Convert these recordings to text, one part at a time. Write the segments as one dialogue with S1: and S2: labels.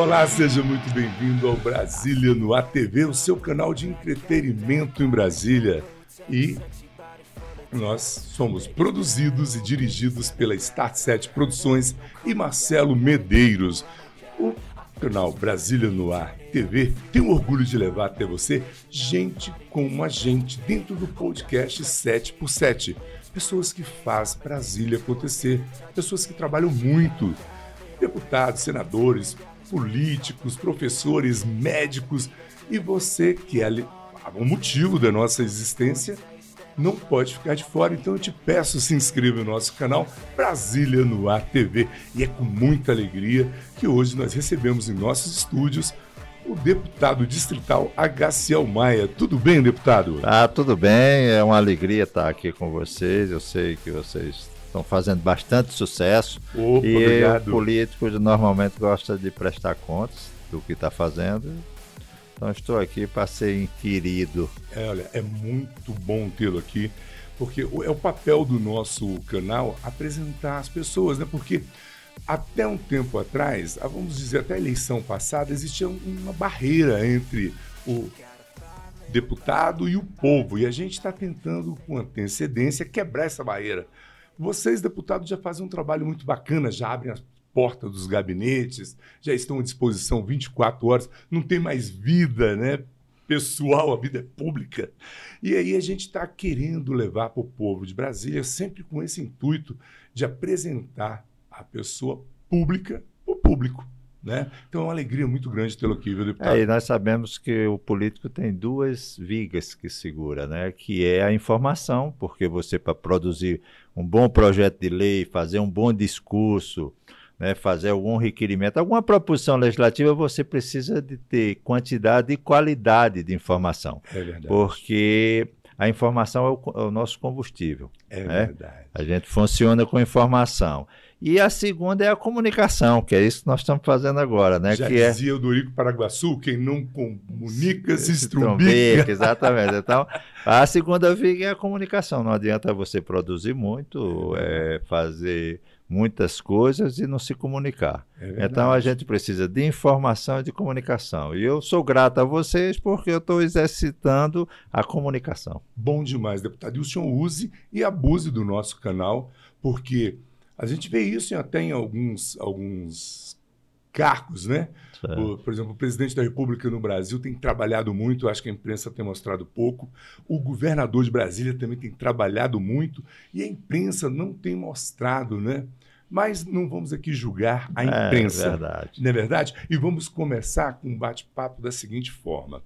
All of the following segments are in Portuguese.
S1: Olá, seja muito bem-vindo ao Brasília no ATV, o seu canal de entretenimento em Brasília. E nós somos produzidos e dirigidos pela Start 7 Produções e Marcelo Medeiros. O canal Brasília no Ar TV tem o orgulho de levar até você gente como a gente dentro do podcast 7x7. Pessoas que fazem Brasília acontecer, pessoas que trabalham muito, deputados, senadores, políticos, professores, médicos e você que é o motivo da nossa existência não pode ficar de fora. Então eu te peço, se inscreva no nosso canal Brasília no Ar TV. E é com muita alegria que hoje nós recebemos em nossos estúdios o deputado distrital Agaciel Maia. Tudo bem, deputado?
S2: Ah, tudo bem. É uma alegria estar aqui com vocês. Eu sei que vocês estão fazendo bastante sucesso.
S1: Opa,
S2: e
S1: obrigado.
S2: o político normalmente gosta de prestar contas do que está fazendo. Então estou aqui para ser inquirido.
S1: É, olha, é muito bom tê-lo aqui, porque é o papel do nosso canal apresentar as pessoas, né? Porque até um tempo atrás, ah, vamos dizer, até a eleição passada, existia uma barreira entre o deputado e o povo. E a gente está tentando, com antecedência, quebrar essa barreira. Vocês, deputados, já fazem um trabalho muito bacana, já abrem as portas dos gabinetes, já estão à disposição 24 horas, não tem mais vida, né? Pessoal, a vida é pública. E aí a gente está querendo levar para o povo de Brasília, sempre com esse intuito de apresentar a pessoa pública o público. Né? Então é uma alegria muito grande tê-lo aqui, viu, deputado?
S2: É, e nós sabemos que o político tem duas vigas que segura, né? Que é a informação, porque você para produzir um bom projeto de lei, fazer um bom discurso, né, fazer algum requerimento, alguma proposição legislativa, você precisa de ter quantidade e qualidade de informação.
S1: É verdade.
S2: Porque a informação é o, é o nosso combustível.
S1: É
S2: né?
S1: verdade.
S2: A gente funciona com informação. E a segunda é a comunicação, que é isso que nós estamos fazendo agora, né?
S1: Já
S2: que é
S1: dizia o Dorico Paraguaçu, quem não comunica se estrumbica.
S2: trombeca, exatamente. Então, a segunda viga é a comunicação. Não adianta você produzir muito, é, fazer muitas coisas e não se comunicar.
S1: É.
S2: Então a gente precisa de informação e de comunicação. E eu sou grato a vocês porque eu estou exercitando a comunicação.
S1: Bom demais, deputado. E o senhor use e abuse do nosso canal, porque a gente vê isso até em alguns, alguns cargos, né? O- por exemplo, o presidente da República no Brasil tem trabalhado muito, acho que a imprensa tem mostrado pouco. O governador de Brasília também tem trabalhado muito e a imprensa não tem mostrado, né? Mas não vamos aqui julgar a
S2: É
S1: imprensa.
S2: verdade.
S1: Não é verdade? E vamos começar com um bate-papo da seguinte forma.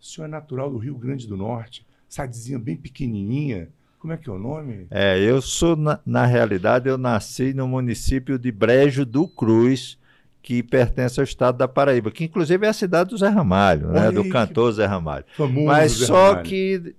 S1: O senhor é natural do Rio Grande do Norte, cidadezinha bem pequenininha. Como é que é o nome?
S2: É, eu sou, na, na realidade, eu nasci no município de Brejo do Cruz, que pertence ao estado da Paraíba, que inclusive é a cidade do Zé Ramalho, né? Do
S1: aí, que
S2: cantor Zé Ramalho. Mas
S1: Zé
S2: só
S1: Ramalho.
S2: que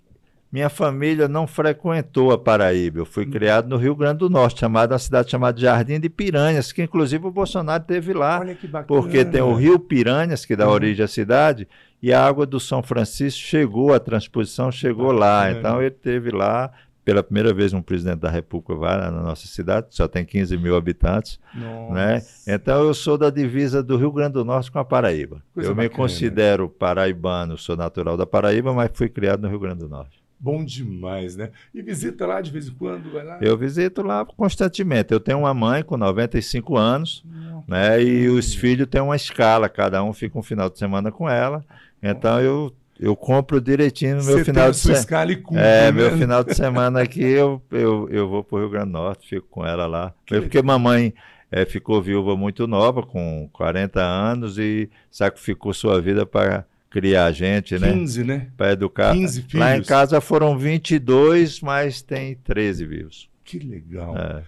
S2: minha família não frequentou a Paraíba. Eu
S1: Hum.
S2: fui criado no Rio Grande do Norte, chamada uma cidade chamada Jardim de Piranhas, que inclusive o Bolsonaro teve lá,
S1: Olha que bacana.
S2: porque tem o Rio Piranhas, que dá
S1: Uhum.
S2: origem à cidade, e a água do São Francisco chegou, a transposição chegou lá.
S1: Bacana.
S2: Então ele teve lá, pela primeira vez, um presidente da República vai lá na nossa cidade, só tem 15 mil habitantes.
S1: Nossa.
S2: Né? Então eu sou da divisa do Rio Grande do Norte com a Paraíba.
S1: Coisa
S2: eu me
S1: bacana.
S2: considero paraibano, sou natural da Paraíba, mas fui criado no Rio Grande do Norte.
S1: Bom demais, né? E visita lá de vez em quando, vai lá.
S2: Eu visito lá constantemente. Eu tenho uma mãe com 95 anos,
S1: Não.
S2: né? E os filhos têm uma escala, cada um fica um final de semana com ela. Então eu, eu compro direitinho no meu
S1: Você
S2: final de semana. É,
S1: né?
S2: meu final de semana aqui eu, eu, eu vou para o Rio Grande do Norte, fico com ela lá.
S1: Que
S2: porque mamãe eh, ficou viúva muito nova, com 40 anos, e sacrificou sua vida para criar a gente, né?
S1: 15, né?
S2: Para educar.
S1: 15 filhos.
S2: Lá em casa foram 22, mas tem 13 vivos.
S1: Que legal.
S2: É.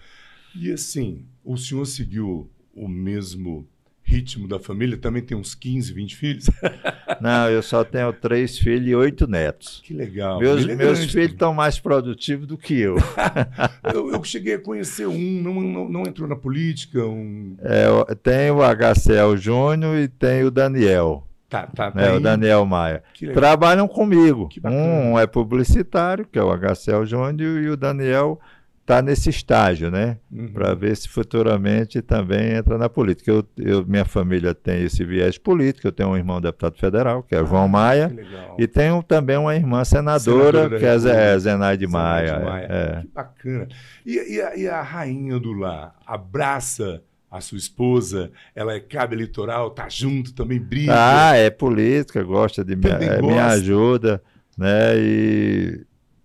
S1: E assim, o senhor seguiu o mesmo ritmo da família? Também tem uns 15, 20 filhos?
S2: Não, eu só tenho três filhos e oito netos.
S1: Que legal.
S2: Meus,
S1: é
S2: meus filhos estão mais produtivos do que eu.
S1: Eu, eu cheguei a conhecer um, não, não, não entrou na política, um.
S2: É, tem o HCL Júnior e tem o Daniel,
S1: Tá, tá, tá
S2: né, o
S1: aí.
S2: Daniel Maia. Trabalham comigo. Um é publicitário, que é o HCL Júnior, e o Daniel está nesse estágio, né?
S1: Uhum.
S2: Para ver se futuramente também entra na política. Eu, eu- minha família tem esse viés político. Eu tenho um irmão deputado federal, que é João Maia, e tenho também uma irmã senadora,
S1: Senadora
S2: que é Zé-. Zenaide
S1: Zenaide
S2: Maia.
S1: Maia.
S2: é.
S1: Que bacana. E, e a, e a rainha do lar abraça a sua esposa? Ela é cabo eleitoral, tá junto, também briga?
S2: Ah, é política, gosta de me, é, me ajuda, né? E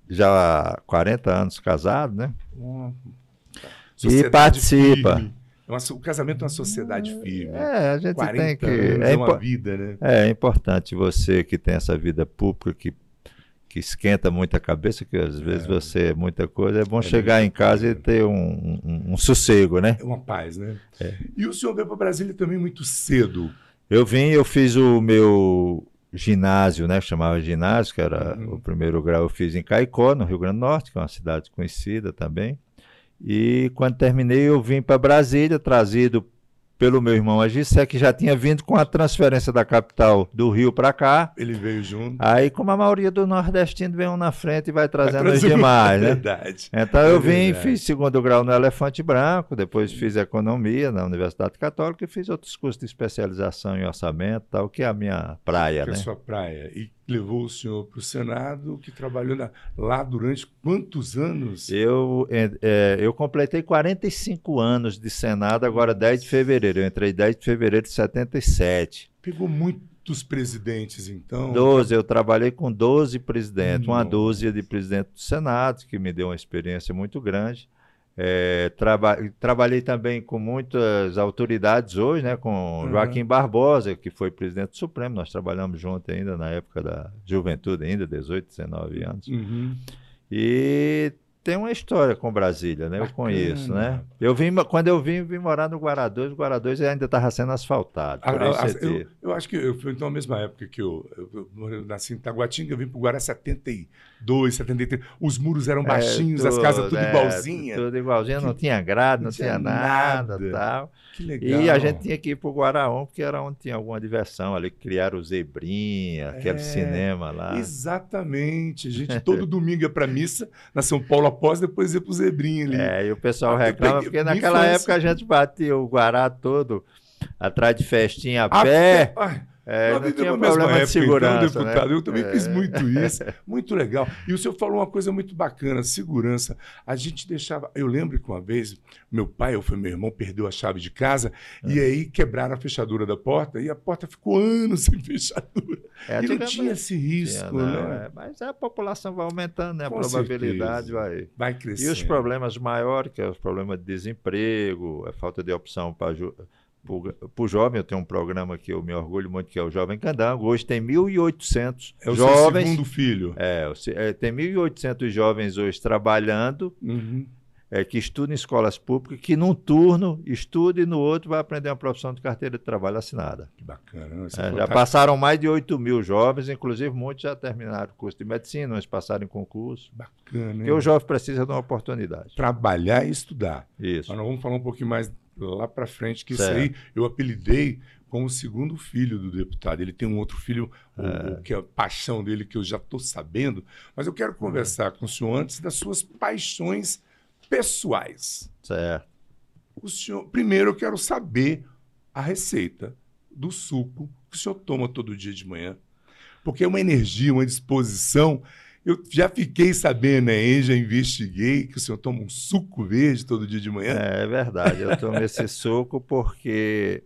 S2: já há 40 anos casado, né?
S1: Uma
S2: E participa.
S1: firme. É o casamento é uma sociedade firme.
S2: É, a gente
S1: 40
S2: tem que. É,
S1: é uma vida, né?
S2: é importante você que tem essa vida pública que, que esquenta muito a cabeça, que às vezes você é muita coisa, é bom
S1: É
S2: chegar
S1: muita
S2: em casa e
S1: coisa.
S2: ter um, um- um sossego, né?
S1: É uma paz, né?
S2: É.
S1: E o senhor veio para Brasília também muito cedo.
S2: Eu vim, eu fiz o meu ginásio, né? Chamava ginásio, que era
S1: Uhum.
S2: o primeiro grau, eu fiz em Caicó, no Rio Grande do Norte, que é uma cidade conhecida também. E quando terminei, eu vim para Brasília, trazido pelo meu irmão Agissé, que já tinha vindo com a transferência da capital do Rio para cá.
S1: Ele veio junto.
S2: Aí, como a maioria do nordestino vem um na frente e vai trazendo os demais,
S1: É
S2: né?
S1: verdade.
S2: Então
S1: É
S2: eu vim,
S1: verdade.
S2: fiz segundo grau no Elefante Branco, depois fiz economia na Universidade Católica e fiz outros cursos de especialização em orçamento, tal, que é a minha praia,
S1: que é
S2: né?
S1: a sua praia. E levou o senhor para o Senado, que trabalhou na- lá durante quantos anos?
S2: Eu, eh, eh, eu completei 45 anos de Senado, agora 10 de fevereiro. Eu entrei 10 de fevereiro de 77.
S1: Pegou muitos presidentes, então.
S2: 12, eu trabalhei com 12 presidentes, uma dúzia de presidentes do Senado, que me deu uma experiência muito grande. É, traba- trabalhei também com muitas autoridades hoje, né, com
S1: Uhum.
S2: Joaquim Barbosa, que foi presidente do Supremo, nós trabalhamos juntos ainda na época da juventude, ainda 18, 19 anos.
S1: Uhum.
S2: E tem uma história com Brasília, né? Eu
S1: Bacana.
S2: conheço, né? Eu vim, quando eu vim, vim morar no 2, o 2 ainda estava sendo asfaltado.
S1: A- a- a- eu, eu acho que eu, foi então a mesma época que eu, eu, eu nasci em Taguatinga, eu vim para o Guará 72, 73. Os muros eram baixinhos,
S2: É,
S1: as casas tudo
S2: é,
S1: igualzinha.
S2: Tudo igualzinho, não tinha grade, não,
S1: não tinha
S2: tinha nada,
S1: nada.
S2: tal.
S1: Que legal.
S2: E a gente tinha que ir pro Guaraon, porque era onde tinha alguma diversão ali, criaram o Zebrinha, aquele
S1: É,
S2: cinema lá.
S1: Exatamente. A gente todo domingo ia para missa na São Paulo após, depois ia para o Zebrinha ali.
S2: É, e o pessoal
S1: Ah,
S2: reclama, porque naquela
S1: infância.
S2: época a gente batia o Guará todo atrás de festinha a
S1: A
S2: pé.
S1: Ai,
S2: É, não tinha problema de segurança,
S1: então, deputado.
S2: né?
S1: Eu também
S2: É.
S1: fiz muito isso. Muito legal. E o senhor falou uma coisa muito bacana, segurança. A gente deixava. Eu lembro que uma vez, meu pai, ou foi meu irmão, perdeu a chave de casa
S2: É.
S1: e aí quebraram a fechadura da porta e a porta ficou anos sem fechadura.
S2: É,
S1: e não tinha esse risco,
S2: não,
S1: né?
S2: é, mas a população vai aumentando, né? A
S1: Com
S2: probabilidade
S1: certeza.
S2: vai.
S1: Vai
S2: E
S1: crescendo.
S2: os problemas maiores, que é os problemas de desemprego, a falta de opção para o jovem, eu tenho um programa que eu me orgulho muito, que é o Jovem Candango. Hoje tem 1.800
S1: É o seu
S2: jovens.
S1: segundo filho.
S2: É, o é, tem 1.800 jovens hoje trabalhando,
S1: Uhum.
S2: é, que estudam em escolas públicas, que num turno estuda e no outro vai aprender uma profissão de carteira de trabalho assinada.
S1: Que bacana. né? É
S2: É, já
S1: fantástico.
S2: passaram mais de 8 mil jovens, inclusive muitos já terminaram o curso de medicina, uns passaram em concurso.
S1: Bacana,
S2: Porque
S1: hein?
S2: o jovem precisa de uma oportunidade.
S1: Trabalhar e estudar.
S2: Isso.
S1: Mas nós vamos falar um pouquinho mais lá para frente, que
S2: Certo.
S1: isso aí eu apelidei como o segundo filho do deputado. Ele tem um outro filho, o-
S2: É.
S1: o que é a paixão dele, que eu já estou sabendo. Mas eu quero conversar com o senhor antes das suas paixões pessoais.
S2: Certo.
S1: O senhor, primeiro eu quero saber a receita do suco que o senhor toma todo dia de manhã. Porque é uma energia, uma disposição. Eu já fiquei sabendo aí, já investiguei que o senhor toma um suco verde todo dia de manhã.
S2: É, é verdade, eu tomo esse suco porque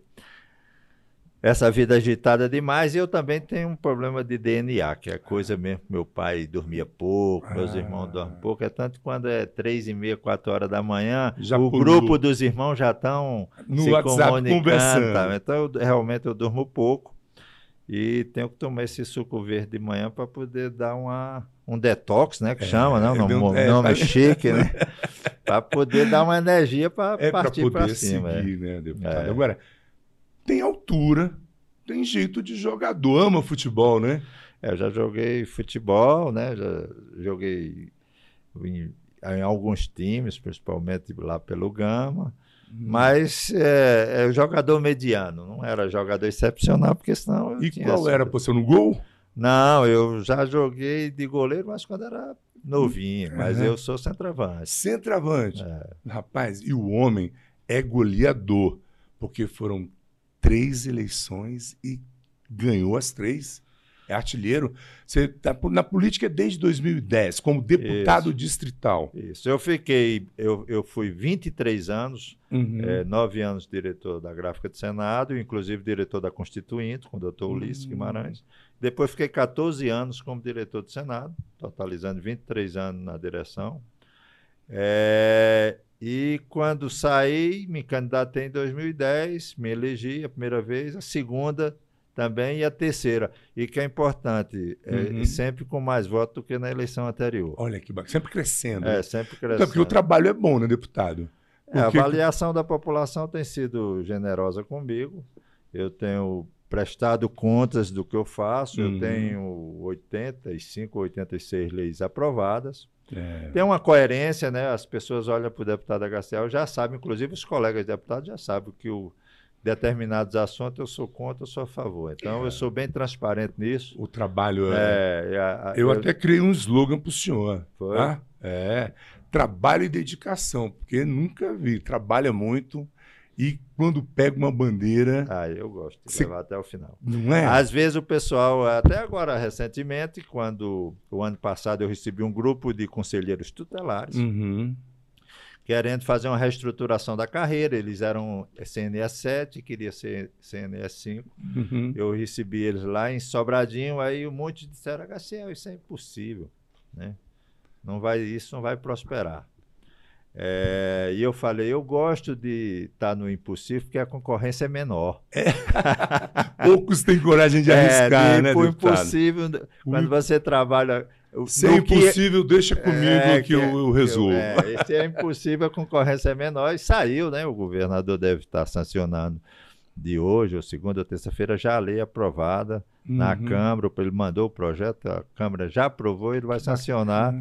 S2: essa vida agitada demais e eu também tenho um problema de DNA, que é coisa mesmo. Meu pai dormia pouco, meus
S1: Ah.
S2: irmãos dormem pouco. É tanto que quando é três e meia, quatro horas da manhã,
S1: Já
S2: o
S1: pulou.
S2: grupo dos irmãos já estão
S1: No
S2: se
S1: WhatsApp
S2: comunicando.
S1: conversando.
S2: tá? Então, eu, realmente, eu durmo pouco e tenho que tomar esse suco verde de manhã para poder dar uma, um detox, né? Que
S1: É,
S2: chama, né?
S1: é,
S2: Um nome,
S1: é,
S2: nome
S1: tá-
S2: chique, né? para poder dar uma energia para
S1: É
S2: partir para cima. é.
S1: seguir, né, deputado?
S2: É.
S1: Agora, tem altura, tem jeito de jogador, ama futebol, né?
S2: É, eu já joguei futebol, né? Já joguei em, em alguns times, principalmente lá pelo Gama. Mas é, é jogador mediano, não era jogador excepcional, porque senão eu
S1: E qual
S2: essa-
S1: era a posição no gol?
S2: Não, eu já joguei de goleiro, mas quando era novinho. Mas
S1: Uhum.
S2: eu sou centroavante.
S1: Centroavante.
S2: É.
S1: Rapaz, e o homem é goleador, porque foram três eleições e ganhou as três. É artilheiro. Você tá na política desde 2010, como deputado
S2: Isso.
S1: distrital.
S2: Isso. Eu fiquei, eu, eu fui 23 anos,
S1: Uhum.
S2: é, nove anos diretor da Gráfica do Senado, inclusive diretor da Constituinte, com o doutor Ulisses
S1: Hum.
S2: Guimarães. Depois fiquei 14 anos como diretor do Senado, totalizando 23 anos na direção. É, e quando saí, me candidatei em 2010, me elegi a primeira vez, a segunda também e a terceira. E que é importante, é,
S1: Uhum.
S2: sempre com mais votos do que na eleição anterior.
S1: Olha que bacana. Sempre crescendo.
S2: É, sempre
S1: Então,
S2: crescendo.
S1: porque o trabalho é bom, né, deputado?
S2: É, a
S1: Porque-
S2: avaliação da população tem sido generosa comigo. Eu tenho prestado contas do que eu faço.
S1: Uhum.
S2: Eu tenho 85, 86 leis aprovadas.
S1: É.
S2: Tem uma coerência, né? As pessoas olham para o deputado HCL, já sabem, inclusive os colegas deputados já sabem que o determinados assuntos eu sou contra, eu sou a favor. Então
S1: É.
S2: eu sou bem transparente nisso.
S1: O trabalho é.
S2: É, a- a-
S1: Eu até criei um slogan pro senhor.
S2: Foi?
S1: Tá? É. Trabalho e dedicação, porque nunca vi. Trabalha muito e quando pega uma bandeira,
S2: Ah, eu gosto de
S1: Você-
S2: levar até o final.
S1: não é?
S2: Às vezes o pessoal, até agora recentemente, quando o ano passado eu recebi um grupo de conselheiros tutelares
S1: Uhum.
S2: querendo fazer uma reestruturação da carreira. Eles eram CNS 7, queria ser CNS 5.
S1: Uhum.
S2: Eu recebi eles lá em Sobradinho, aí um monte disseram, HCL, isso é impossível, né? Não vai, isso não vai prosperar. É, e eu falei, eu gosto de estar no impossível porque a concorrência é menor.
S1: Poucos têm coragem de arriscar,
S2: é,
S1: né,
S2: o impossível, quando você trabalha...
S1: Se é
S2: que-
S1: impossível, deixa comigo
S2: é,
S1: que, eu, eu resolvo.
S2: É, esse é impossível, a concorrência é menor e saiu, né? O governador deve estar sancionando de hoje, ou segunda ou terça-feira, já a lei aprovada na
S1: Uhum.
S2: Câmara, ele mandou o projeto, a Câmara já aprovou, ele vai sancionar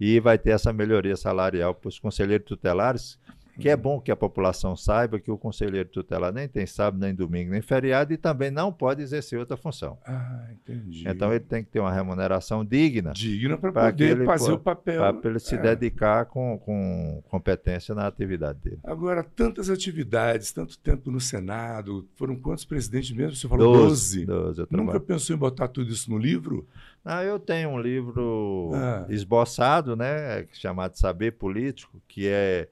S2: e vai ter essa melhoria salarial para os conselheiros tutelares, que é bom que a população saiba que o conselheiro tutelar nem tem sábado, nem domingo, nem feriado e também não pode exercer outra função.
S1: Ah, entendi.
S2: Então ele tem que ter uma remuneração digna
S1: Digno para poder fazer
S2: po-
S1: o papel.
S2: para ele se
S1: É.
S2: dedicar com, com competência na atividade dele.
S1: Agora, tantas atividades, tanto tempo no Senado, foram quantos presidentes mesmo? Você falou 12.
S2: 12 eu
S1: Nunca pensou em botar tudo isso no livro?
S2: Ah, eu tenho um livro
S1: Ah.
S2: esboçado, né, chamado Saber Político, que é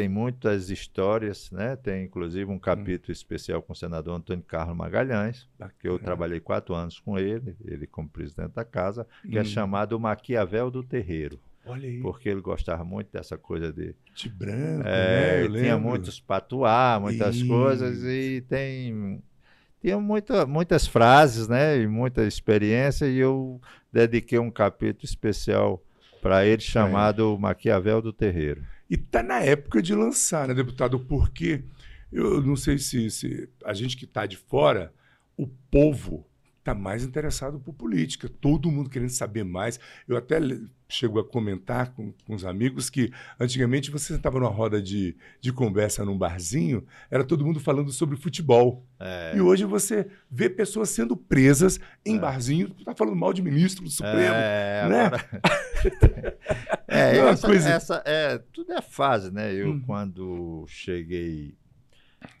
S2: tem muitas histórias, né? Tem inclusive um capítulo especial com o senador Antônio Carlos Magalhães, que eu trabalhei quatro anos com ele, ele como presidente da casa, que é
S1: Hum.
S2: chamado o Maquiavel do Terreiro,
S1: Olha aí,
S2: porque ele gostava muito dessa coisa de
S1: de branco,
S2: É,
S1: né? Eu
S2: tinha
S1: lembro.
S2: muitos patuá, muitas
S1: Isso.
S2: coisas e tem tinha muita, muitas frases, né, e muita experiência e eu dediquei um capítulo especial para ele chamado Maquiavel do Terreiro.
S1: E tá na época de lançar, né, deputado? Porque eu não sei se, se a gente que está de fora, o povo está mais interessado por política. Todo mundo querendo saber mais. Eu até chego a comentar com, com os amigos que antigamente você estava numa roda de, de conversa num barzinho, era todo mundo falando sobre futebol.
S2: É,
S1: E hoje você vê pessoas sendo presas em
S2: É.
S1: barzinho, tá falando mal de ministro do Supremo.
S2: é,
S1: né?
S2: agora- É,
S1: Não, uma
S2: essa,
S1: coisa-
S2: essa- é, tudo é fase, né? Eu,
S1: Uhum.
S2: quando cheguei,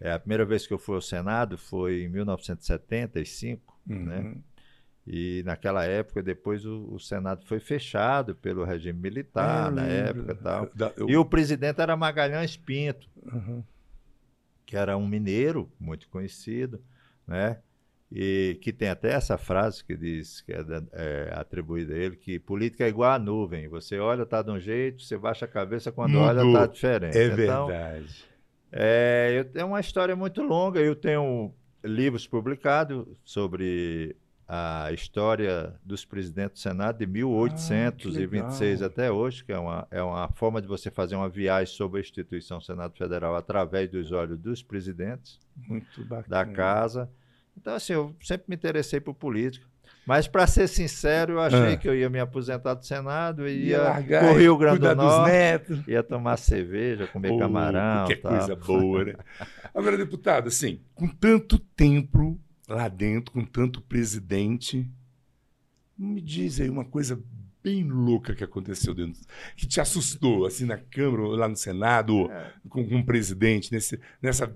S2: é, a primeira vez que eu fui ao Senado foi em 1975, né?
S1: Uhum.
S2: E naquela época, depois o, o Senado foi fechado pelo regime militar,
S1: Eu
S2: na
S1: lembro.
S2: época e tal.
S1: Da- eu-
S2: E o presidente era Magalhães Pinto,
S1: Uhum.
S2: que era um mineiro muito conhecido, né? E que tem até essa frase que diz, que é, é atribuída a ele, que política é igual a nuvem. Você olha, tá de um jeito, você baixa a cabeça, quando olha,
S1: Mudou.
S2: tá diferente.
S1: É
S2: Então,
S1: verdade.
S2: é, eu tenho uma história muito longa. Eu tenho livros publicados sobre a história dos presidentes do Senado de 1826
S1: Ah,
S2: até hoje, que é uma, é uma forma de você fazer uma viagem sobre a instituição Senado Federal através dos olhos dos presidentes da casa. Então, assim, eu sempre me interessei por política. Mas, para ser sincero, eu achei
S1: Ah.
S2: que eu ia me aposentar do Senado e
S1: Ia
S2: ia
S1: largar,
S2: para o Rio Grande do
S1: dos
S2: Norte, ia tomar cerveja, comer
S1: Oh,
S2: camarão.
S1: Que
S2: tal.
S1: coisa boa, né? Agora, deputado, assim, com tanto tempo lá dentro, com tanto presidente, Me diz aí uma coisa bem louca que aconteceu dentro, que te assustou, assim, na Câmara, lá no Senado, é. com, com o presidente, nesse, nessa,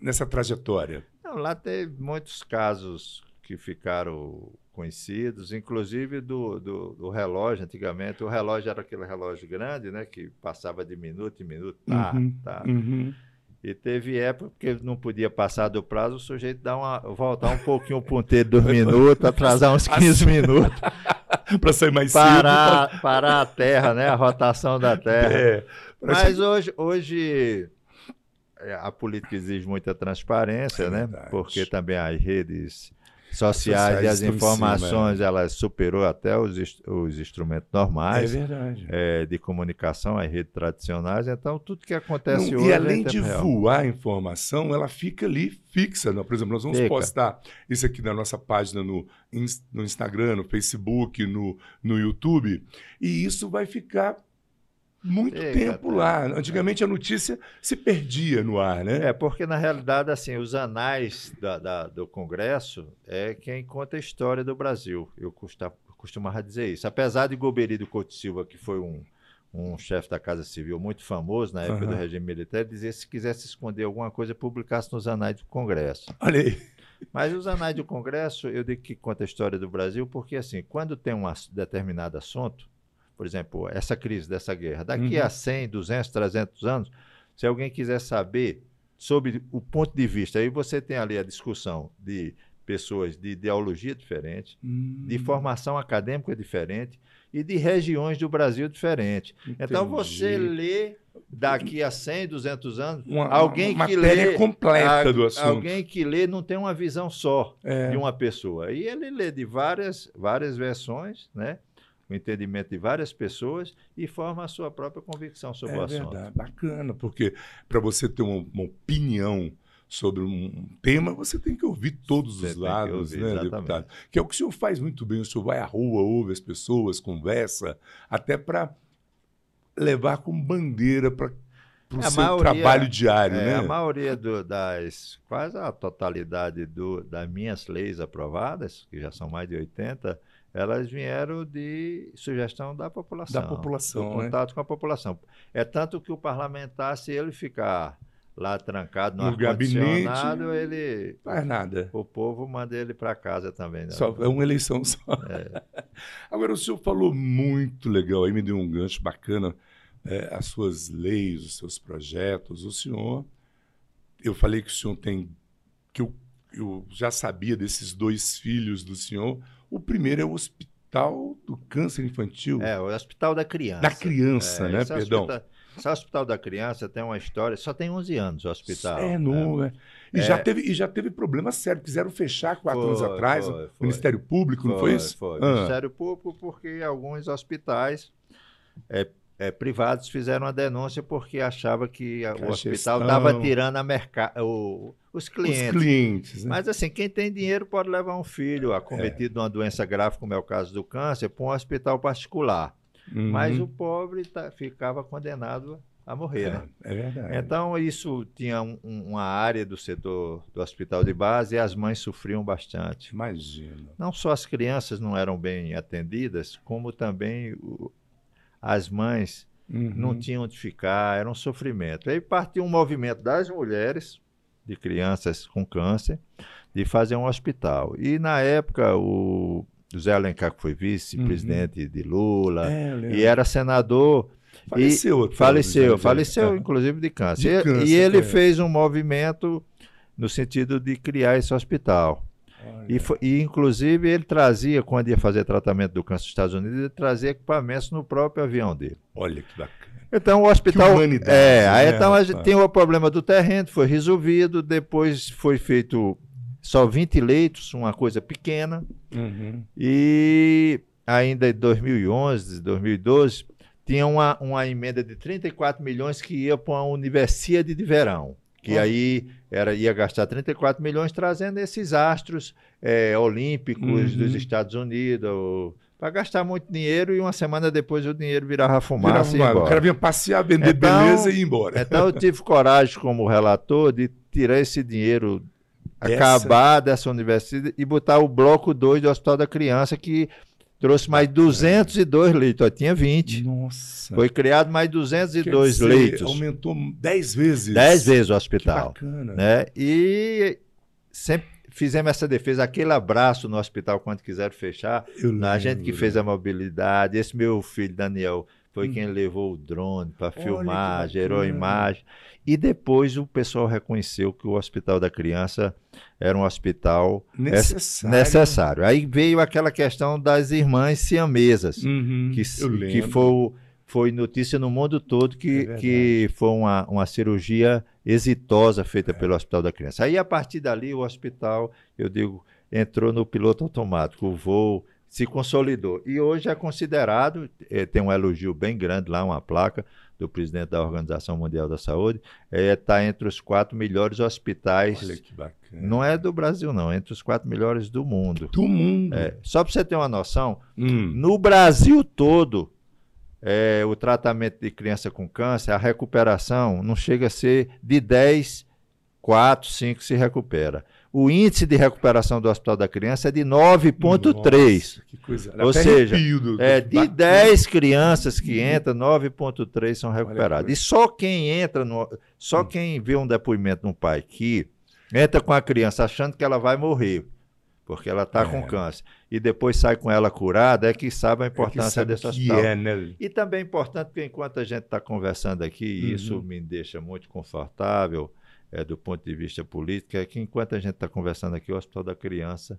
S1: nessa trajetória.
S2: Não, lá teve muitos casos que ficaram conhecidos, inclusive do, do, do, relógio, antigamente. O relógio era aquele relógio grande, né? Que passava de minuto em minuto. Tá, uhum, tá. Uhum. E teve época que não podia passar do prazo, o sujeito dá uma, voltar um pouquinho o ponteiro dos minutos, atrasar uns 15 assim, minutos.
S1: para sair mais
S2: parar, cedo. Parar a Terra, né? A rotação da Terra. É, Mas hoje, hoje é, a política exige muita transparência, é né? Porque também as redes sociais, e as informações, cima, é. ela superou até os, os instrumentos normais
S1: é
S2: é, de comunicação, as redes tradicionais. Então, tudo que acontece Não, hoje.
S1: E além de real. voar a informação, ela fica ali fixa. Né? Por exemplo, nós vamos fica. postar isso aqui na nossa página no, no Instagram, no Facebook, no, no YouTube, e isso vai ficar muito Chega, tempo lá. Antigamente a notícia se perdia no ar, né?
S2: É, porque na realidade, assim, os anais da, da, do Congresso é quem conta a história do Brasil. Eu costumava dizer isso. Apesar de Goberido Couto Silva, que foi um, um chefe da Casa Civil muito famoso na época uhum. do regime militar, dizia que se quisesse esconder alguma coisa, publicasse nos anais do Congresso.
S1: Olha aí.
S2: Mas os anais do Congresso, eu digo que conta a história do Brasil, porque assim, quando tem um determinado assunto, por exemplo, essa crise dessa guerra, daqui uhum. a 100, 200, 300 anos, se alguém quiser saber sobre o ponto de vista, aí você tem ali a discussão de pessoas de ideologia diferente, uhum. de hum. formação acadêmica diferente e de regiões do Brasil diferente. Entendi. Então você lê daqui a 100, 200 anos, uma, alguém uma que lê
S1: completa a, do assunto.
S2: Alguém que lê não tem uma visão só é. de uma pessoa. E ele lê de várias várias versões, né? O entendimento de várias pessoas e forma a sua própria convicção sobre é o assunto. Verdade.
S1: Bacana, porque para você ter uma, uma, opinião sobre um tema, você tem que ouvir todos você os lados, ouvir, né, exatamente. deputado? Que é o que o senhor faz muito bem. O senhor vai à rua, ouve as pessoas, conversa, até para levar como bandeira para o seu maioria, trabalho diário, é, né?
S2: A maioria do, das, quase a totalidade do, das minhas leis aprovadas, que já são mais de 80, elas vieram de sugestão da população.
S1: Da população,
S2: do né? contato com a população. É tanto que o parlamentar, se ele ficar lá trancado no, no gabinete, ele
S1: faz nada.
S2: O povo manda ele para casa também. Né?
S1: Só, é uma eleição só. É. Agora, o senhor falou muito legal, aí me deu um gancho bacana, é, as suas leis, os seus projetos. O senhor, eu falei que o senhor tem, que eu, eu já sabia desses dois filhos do senhor, o primeiro é o Hospital do Câncer Infantil.
S2: É, o Hospital da Criança.
S1: Da Criança, é, né? Perdão.
S2: Hospital, esse Hospital da Criança tem uma história, só tem 11 anos o hospital.
S1: É, não, é. E, é. Já teve, e já teve problema sério. Quiseram fechar quatro foi, anos atrás, foi, o Ministério Público, foi, não foi isso?
S2: Foi, ah. Ministério Público, porque alguns hospitais é, é, privados fizeram a denúncia porque achava que, que o hospital estava tirando a merca o, os clientes.
S1: Os clientes
S2: né? Mas assim, quem tem dinheiro pode levar um filho acometido é. de uma doença grave, como é o caso do câncer, para um hospital particular. Uhum. Mas o pobre tá, ficava condenado a morrer. É, né?
S1: é verdade.
S2: Então, isso tinha um, uma área do setor do hospital de base e as mães sofriam bastante.
S1: Imagina.
S2: Não só as crianças não eram bem atendidas, como também o, as mães uhum. não tinham onde ficar, era um sofrimento. Aí partiu um movimento das mulheres, de crianças com câncer, de fazer um hospital. E na época o José Alencar, que foi vice-presidente uhum. de Lula, é, e era senador.
S1: Faleceu.
S2: E, faleceu, faleceu, é. inclusive de câncer. De câncer e, e ele é. fez um movimento no sentido de criar esse hospital. E, foi, e, inclusive, ele trazia, quando ia fazer tratamento do câncer nos Estados Unidos, ele trazia equipamentos no próprio avião dele.
S1: Olha que bacana.
S2: Então, o hospital. é, aí né, então a gente tem o problema do terreno, foi resolvido, depois foi feito só 20 leitos, uma coisa pequena. Uhum. E ainda em 2011, 2012, tinha uma, uma emenda de 34 milhões que ia para uma universidade de verão que uhum. aí era, ia gastar 34 milhões trazendo esses astros é, olímpicos uhum. dos Estados Unidos, para gastar muito dinheiro e uma semana depois o dinheiro virava fumaça virava,
S1: O cara vinha passear, vender então, beleza e ir embora.
S2: Então eu tive coragem como relator de tirar esse dinheiro, Essa... acabar dessa universidade e botar o bloco 2 do Hospital da Criança, que trouxe mais 202 leitos. Ó, tinha 20.
S1: Nossa.
S2: Foi criado mais 202
S1: Quer dizer,
S2: leitos.
S1: Aumentou 10 vezes.
S2: 10 vezes o
S1: Que
S2: hospital.
S1: bacana.
S2: Né? E sempre fizemos essa defesa, aquele abraço no hospital quando quiseram fechar.
S1: Eu
S2: A gente que
S1: lembro.
S2: fez a mobilidade, esse meu filho Daniel foi
S1: Hum.
S2: quem levou o drone para filmar, gerou imagem. E depois o pessoal reconheceu que o Hospital da Criança era um hospital
S1: necessário.
S2: necessário. Aí veio aquela questão das irmãs siamesas,
S1: Uhum,
S2: que, que foi, foi notícia no mundo todo
S1: É
S2: que,
S1: verdade.
S2: que foi uma, uma cirurgia exitosa feita pelo Hospital da Criança. Aí, a partir dali, o hospital, eu digo, entrou no piloto automático, o voo se consolidou. E hoje é considerado, eh, tem um elogio bem grande lá, uma placa do presidente da Organização Mundial da Saúde, está entre os quatro melhores hospitais,
S1: Olha que bacana.
S2: não é do Brasil não, entre os quatro melhores do mundo.
S1: Do mundo.
S2: É, só para você ter uma noção,
S1: Hum.
S2: no Brasil todo, é, o tratamento de criança com câncer, a recuperação não chega a ser de 10, 4, 5 se recupera. O índice de recuperação do Hospital da Criança é de 9,3.
S1: Nossa, Que coisa.
S2: Ou seja, É, de
S1: bacana.
S2: 10 crianças que entram, 9,3 são recuperadas. E só quem entra, no, só quem vê um depoimento de um pai que entra com a criança achando que ela vai morrer, porque ela está
S1: É.
S2: com câncer, e depois sai com ela curada, é que sabe a
S1: É
S2: importância
S1: sabe
S2: desse
S1: que
S2: hospital.
S1: é, né?
S2: E também é importante, porque enquanto a gente está conversando aqui,
S1: Uhum.
S2: isso me deixa muito confortável é, do ponto de vista político, é que enquanto a gente está conversando aqui, o Hospital da Criança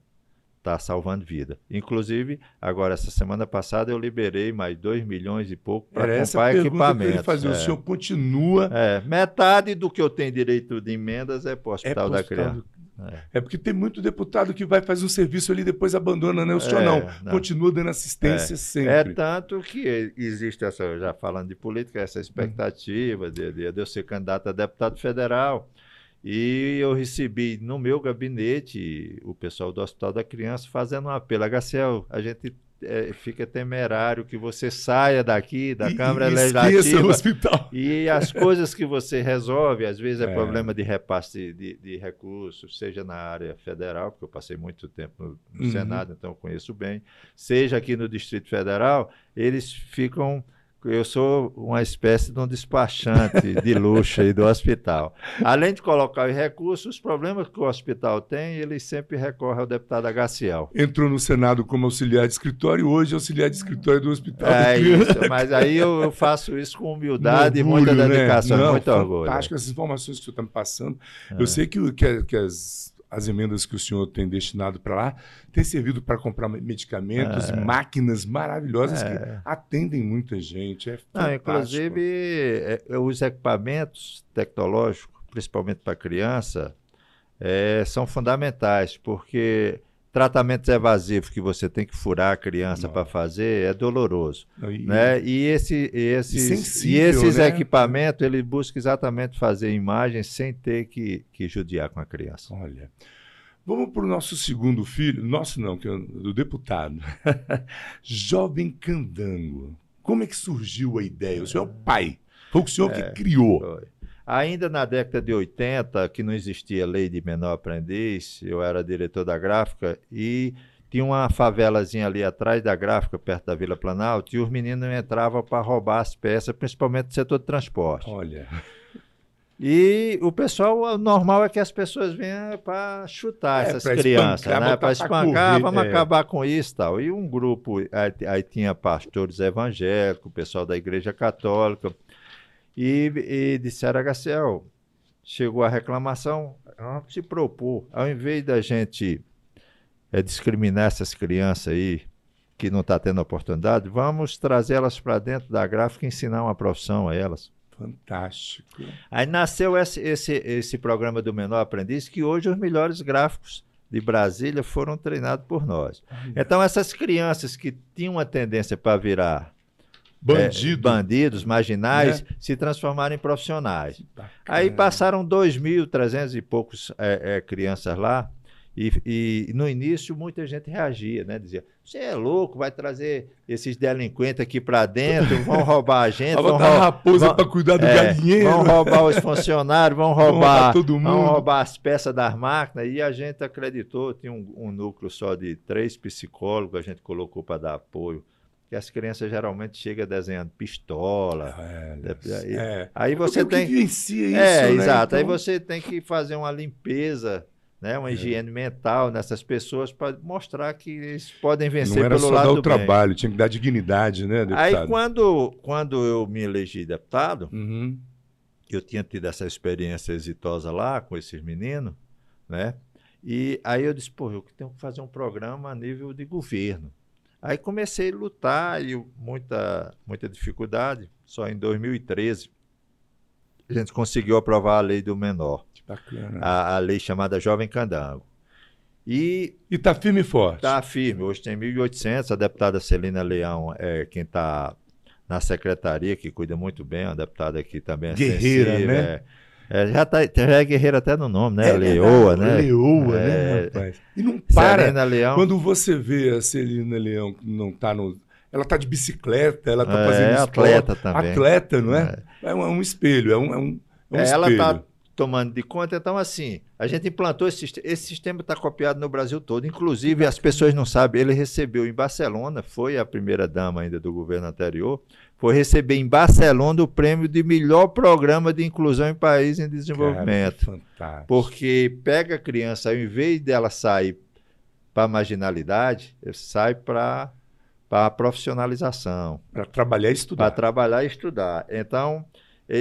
S2: está salvando vida. Inclusive, agora, essa semana passada, eu liberei mais 2 milhões e pouco para
S1: essa
S2: comprar
S1: pergunta que fazer. O
S2: É.
S1: senhor continua
S2: É, metade do que eu tenho direito de emendas é para o Hospital
S1: pro
S2: da Criança.
S1: Do- É porque tem muito deputado que vai fazer um serviço ali e depois abandona, né? O senhor
S2: É,
S1: não.
S2: não.
S1: Continua dando assistência
S2: É
S1: sempre.
S2: tanto que existe essa, já falando de política, essa expectativa de, de- de eu ser candidato a deputado federal. E eu recebi no meu gabinete o pessoal do Hospital da Criança fazendo um apelo. HCL, a gente eh, fica temerário que você saia daqui da
S1: E-
S2: Câmara
S1: e
S2: Legislativa
S1: o hospital.
S2: e as coisas que você resolve, às vezes é,
S1: É.
S2: problema de repasse de, de recursos, seja na área federal, porque eu passei muito tempo no, no
S1: Uhum.
S2: Senado, então eu conheço bem, seja aqui no Distrito Federal, eles ficam. Eu sou uma espécie de um despachante de luxo aí do hospital. Além de colocar os recursos, os problemas que o hospital tem, eles sempre recorrem ao deputado Agaciel.
S1: Entrou no Senado como auxiliar de escritório e hoje é auxiliar de escritório do hospital.
S2: É
S1: criança.
S2: isso, mas aí eu, eu faço isso com humildade e muita
S1: Orgulho, né?
S2: dedicação,
S1: Não,
S2: muito orgulho.
S1: Fantástico essas informações que o senhor está me passando.
S2: É.
S1: Eu sei que, que, que as, as emendas que o senhor tem destinado para lá têm servido para comprar medicamentos e máquinas maravilhosas que atendem muita gente. É
S2: Não, inclusive, é, é, os equipamentos tecnológicos, principalmente para criança, é, são fundamentais, porque tratamentos evasivos que você tem que furar a criança para fazer é doloroso.
S1: E-
S2: Né? E, esse, e esses, e
S1: sensível,
S2: esses
S1: né?
S2: equipamentos, ele busca exatamente fazer imagens sem ter que, que judiar com a criança.
S1: Olha, vamos para o nosso segundo filho, nosso não, que é do deputado, Jovem Candango. Como é que surgiu a ideia? O senhor é o pai, foi o senhor que criou.
S2: Foi. Ainda na década de 80, que não existia lei de menor aprendiz, eu era diretor da gráfica e tinha uma favelazinha ali atrás da gráfica, perto da Vila Planalto, e os meninos entravam para roubar as peças, principalmente do setor de transporte.
S1: Olha,
S2: E o pessoal, o normal é que as pessoas venham para chutar
S1: É,
S2: essas crianças,
S1: espancar,
S2: né? Para espancar,
S1: correr,
S2: vamos
S1: é.
S2: acabar com isso e tal. E um grupo, aí, aí tinha pastores evangélicos, pessoal da igreja católica, e, e disseram, HCL, chegou a reclamação, vamos se propor, ao invés da gente é, discriminar essas crianças aí, que não está tendo oportunidade, vamos trazer elas para dentro da gráfica e ensinar uma profissão a elas.
S1: fantástico.
S2: Aí nasceu esse, esse, esse programa do Menor Aprendiz, que hoje os melhores gráficos de Brasília foram treinados por nós. Então, essas crianças que tinham uma tendência para virar
S1: Bandido.
S2: é, bandidos, marginais,
S1: Né?
S2: se transformaram em profissionais.
S1: Bacana.
S2: Aí passaram 2.300 e poucos é, é, crianças lá, E, e, no início muita gente reagia, né? Dizia: você é louco, vai trazer esses delinquentes aqui para dentro, vão roubar a gente. Vão
S1: botar
S2: rou-
S1: raposa
S2: vão-
S1: para cuidar do
S2: é,
S1: galinheiro.
S2: Vão roubar os funcionários, vão
S1: roubar
S2: roubar,
S1: todo mundo.
S2: vão roubar as peças das máquinas. E a gente acreditou, tinha um, um núcleo só de três psicólogos, a gente colocou para dar apoio. Que as crianças geralmente chegam desenhando pistola.
S1: É,
S2: Aí-
S1: é.
S2: Aí você
S1: o que
S2: tem.
S1: vivencia isso,
S2: É,
S1: né?
S2: exato. Aí
S1: Então,
S2: você tem que fazer uma limpeza, né,
S1: É.
S2: uma higiene mental nessas pessoas para mostrar que eles podem vencer
S1: Não era
S2: pelo
S1: só
S2: lado
S1: dar o
S2: bem.
S1: trabalho, tinha que dar dignidade, né, deputado?
S2: Aí quando, quando eu me elegi deputado,
S1: Uhum.
S2: eu tinha tido essa experiência exitosa lá com esses meninos, né? E aí eu disse, pô, eu tenho que fazer um programa a nível de governo. Aí comecei a lutar e muita, muita dificuldade. Só em 2013 a gente conseguiu aprovar a lei do menor, a, a lei chamada Jovem Candango. E
S1: E tá firme e forte.
S2: Está firme. Hoje tem 1.800. A deputada Celina Leão é quem está na secretaria, que cuida muito bem. A deputada aqui também é
S1: Guerreira,
S2: sensível,
S1: né?
S2: é. É, já, tá, já é guerreira até no nome, né?
S1: É
S2: Leoa, né?
S1: Leoa,
S2: É.
S1: né, rapaz? E não para.
S2: Celina Leão.
S1: Quando você vê a Celina Leão que não tá no. Ela tá de bicicleta, ela tá
S2: É,
S1: fazendo esporte.
S2: atleta também.
S1: Atleta, não é? É, um, é um espelho, é um, é um, é um
S2: É, ela
S1: espelho.
S2: está tomando de conta. Então, assim, a gente implantou esse sistema. Esse sistema está copiado no Brasil todo. Inclusive, as pessoas não sabem, ele recebeu em Barcelona, foi a primeira dama ainda do governo anterior, foi receber em Barcelona o prêmio de melhor programa de inclusão em país em
S1: Cara,
S2: desenvolvimento.
S1: que fantástico.
S2: Porque pega a criança, ao invés dela sair para a marginalidade, sai para a profissionalização
S1: Para trabalhar e
S2: para
S1: estudar.
S2: trabalhar e estudar. Então,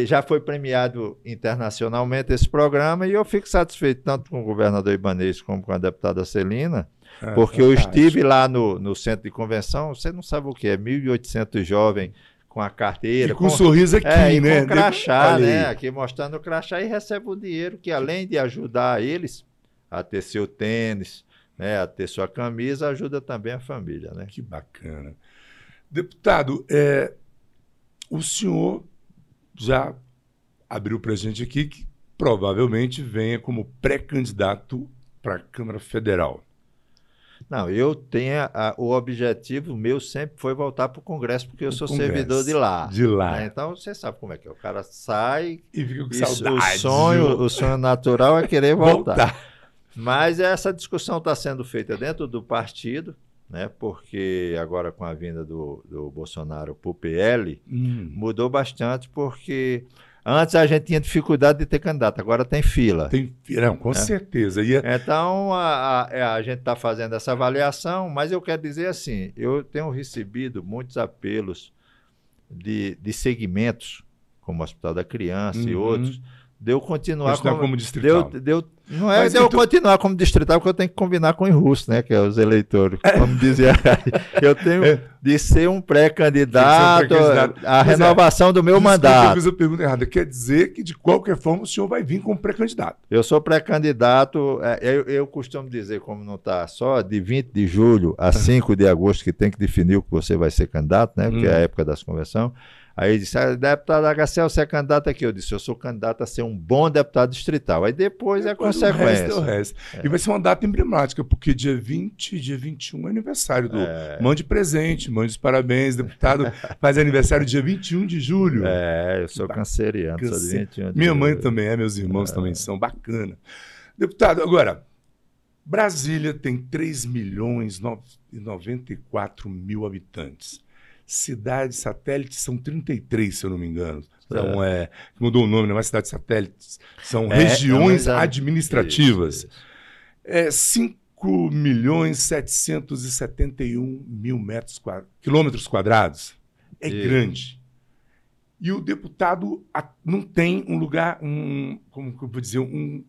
S2: já foi premiado internacionalmente esse programa e eu fico satisfeito tanto com o governador Ibanez como com a deputada Celina,
S1: É,
S2: porque eu estive lá no, no centro de convenção, você não sabe o que é, 1.800 jovens com a carteira,
S1: E com um sorriso aqui,
S2: é,
S1: né?
S2: com crachá, né? Aqui mostrando o crachá e recebe o dinheiro que além de ajudar eles a ter seu tênis, né, a ter sua camisa, ajuda também a família, né?
S1: Que bacana. Deputado, é, o senhor já abriu para a gente aqui que provavelmente venha como pré-candidato para a Câmara Federal.
S2: Não, eu tenho a- o objetivo meu sempre foi voltar para o Congresso, porque eu
S1: O
S2: sou
S1: Congresso,
S2: servidor de lá.
S1: De lá.
S2: né? Então você sabe como é que é. O cara sai,
S1: E fica com
S2: isso, o
S1: saudade.
S2: sonho, o sonho natural é querer voltar.
S1: voltar.
S2: Mas essa discussão está sendo feita dentro do partido, né? Porque agora com a vinda do, do Bolsonaro para o PL,
S1: Hum,
S2: mudou bastante, porque antes a gente tinha dificuldade de ter candidato, agora tem fila.
S1: tem, não, com certeza. E é-
S2: Então, a, a- é, a gente está fazendo essa avaliação, mas eu quero dizer assim: eu tenho recebido muitos apelos de, de segmentos, como o Hospital da Criança e
S1: Uhum.
S2: outros, de eu continuar
S1: continuar
S2: como.
S1: como distrital.
S2: eu- de eu- não é
S1: Mas
S2: de eu
S1: então-
S2: continuar como distrital, porque eu tenho que combinar com os russos, né? Que é os eleitores, como dizia. eu tenho de ser um pré-candidato,
S1: ser um
S2: a
S1: Pois é.
S2: renovação do meu
S1: Desculpa, Eu
S2: mandato.
S1: fiz a pergunta errada. Quer dizer que, de qualquer forma, o senhor vai vir como pré-candidato.
S2: Eu sou pré-candidato, é, eu, eu costumo dizer, como não está só de 20 de julho a 5 de agosto, que tem que definir o que você vai ser candidato, né? Porque é a
S1: Hum.
S2: época das convenções. Aí disse, ah, deputado HCL, você é candidato aqui. Eu disse, eu sou candidato a ser um bom deputado distrital. Aí depois é
S1: Depois
S2: consequência.
S1: O resto é o resto. E vai ser uma data emblemática, porque dia 20 e dia 21 é aniversário do.
S2: É.
S1: Mande presente, mande os parabéns, deputado. faz aniversário dia 21 de julho.
S2: É, eu sou canceriano, sou de
S1: Câncer.
S2: 21 de
S1: Minha mãe
S2: julho.
S1: também é, meus irmãos também são. Bacana. Deputado, agora, Brasília tem 3 milhões e 94 mil habitantes. Cidades satélites são 33, se eu não me engano. Então, é, mudou o nome, não é cidades satélites. São
S2: É,
S1: regiões
S2: é
S1: administrativas.
S2: Isso, isso.
S1: É 5 milhões 771 mil metros quadra- quilômetros quadrados. É
S2: Isso.
S1: grande. E o deputado não tem um lugar, um, como que eu vou dizer, um,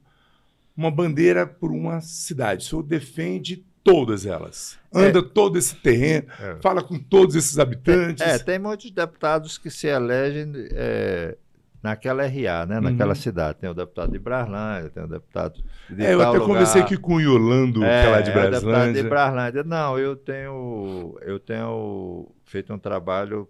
S1: uma bandeira por uma cidade. O senhor defende todas elas. Anda todo esse terreno,
S2: É.
S1: fala com todos esses habitantes.
S2: É, tem muitos deputados que se elegem é, naquela RA, né? Naquela
S1: Uhum.
S2: cidade. Tem o deputado de Braslândia, tem o deputado de
S1: É, eu até
S2: lugar.
S1: conversei aqui com o Yolando, que é lá de
S2: É, o deputado de
S1: Braslândia.
S2: Braslândia. Não, eu tenho, eu tenho feito um trabalho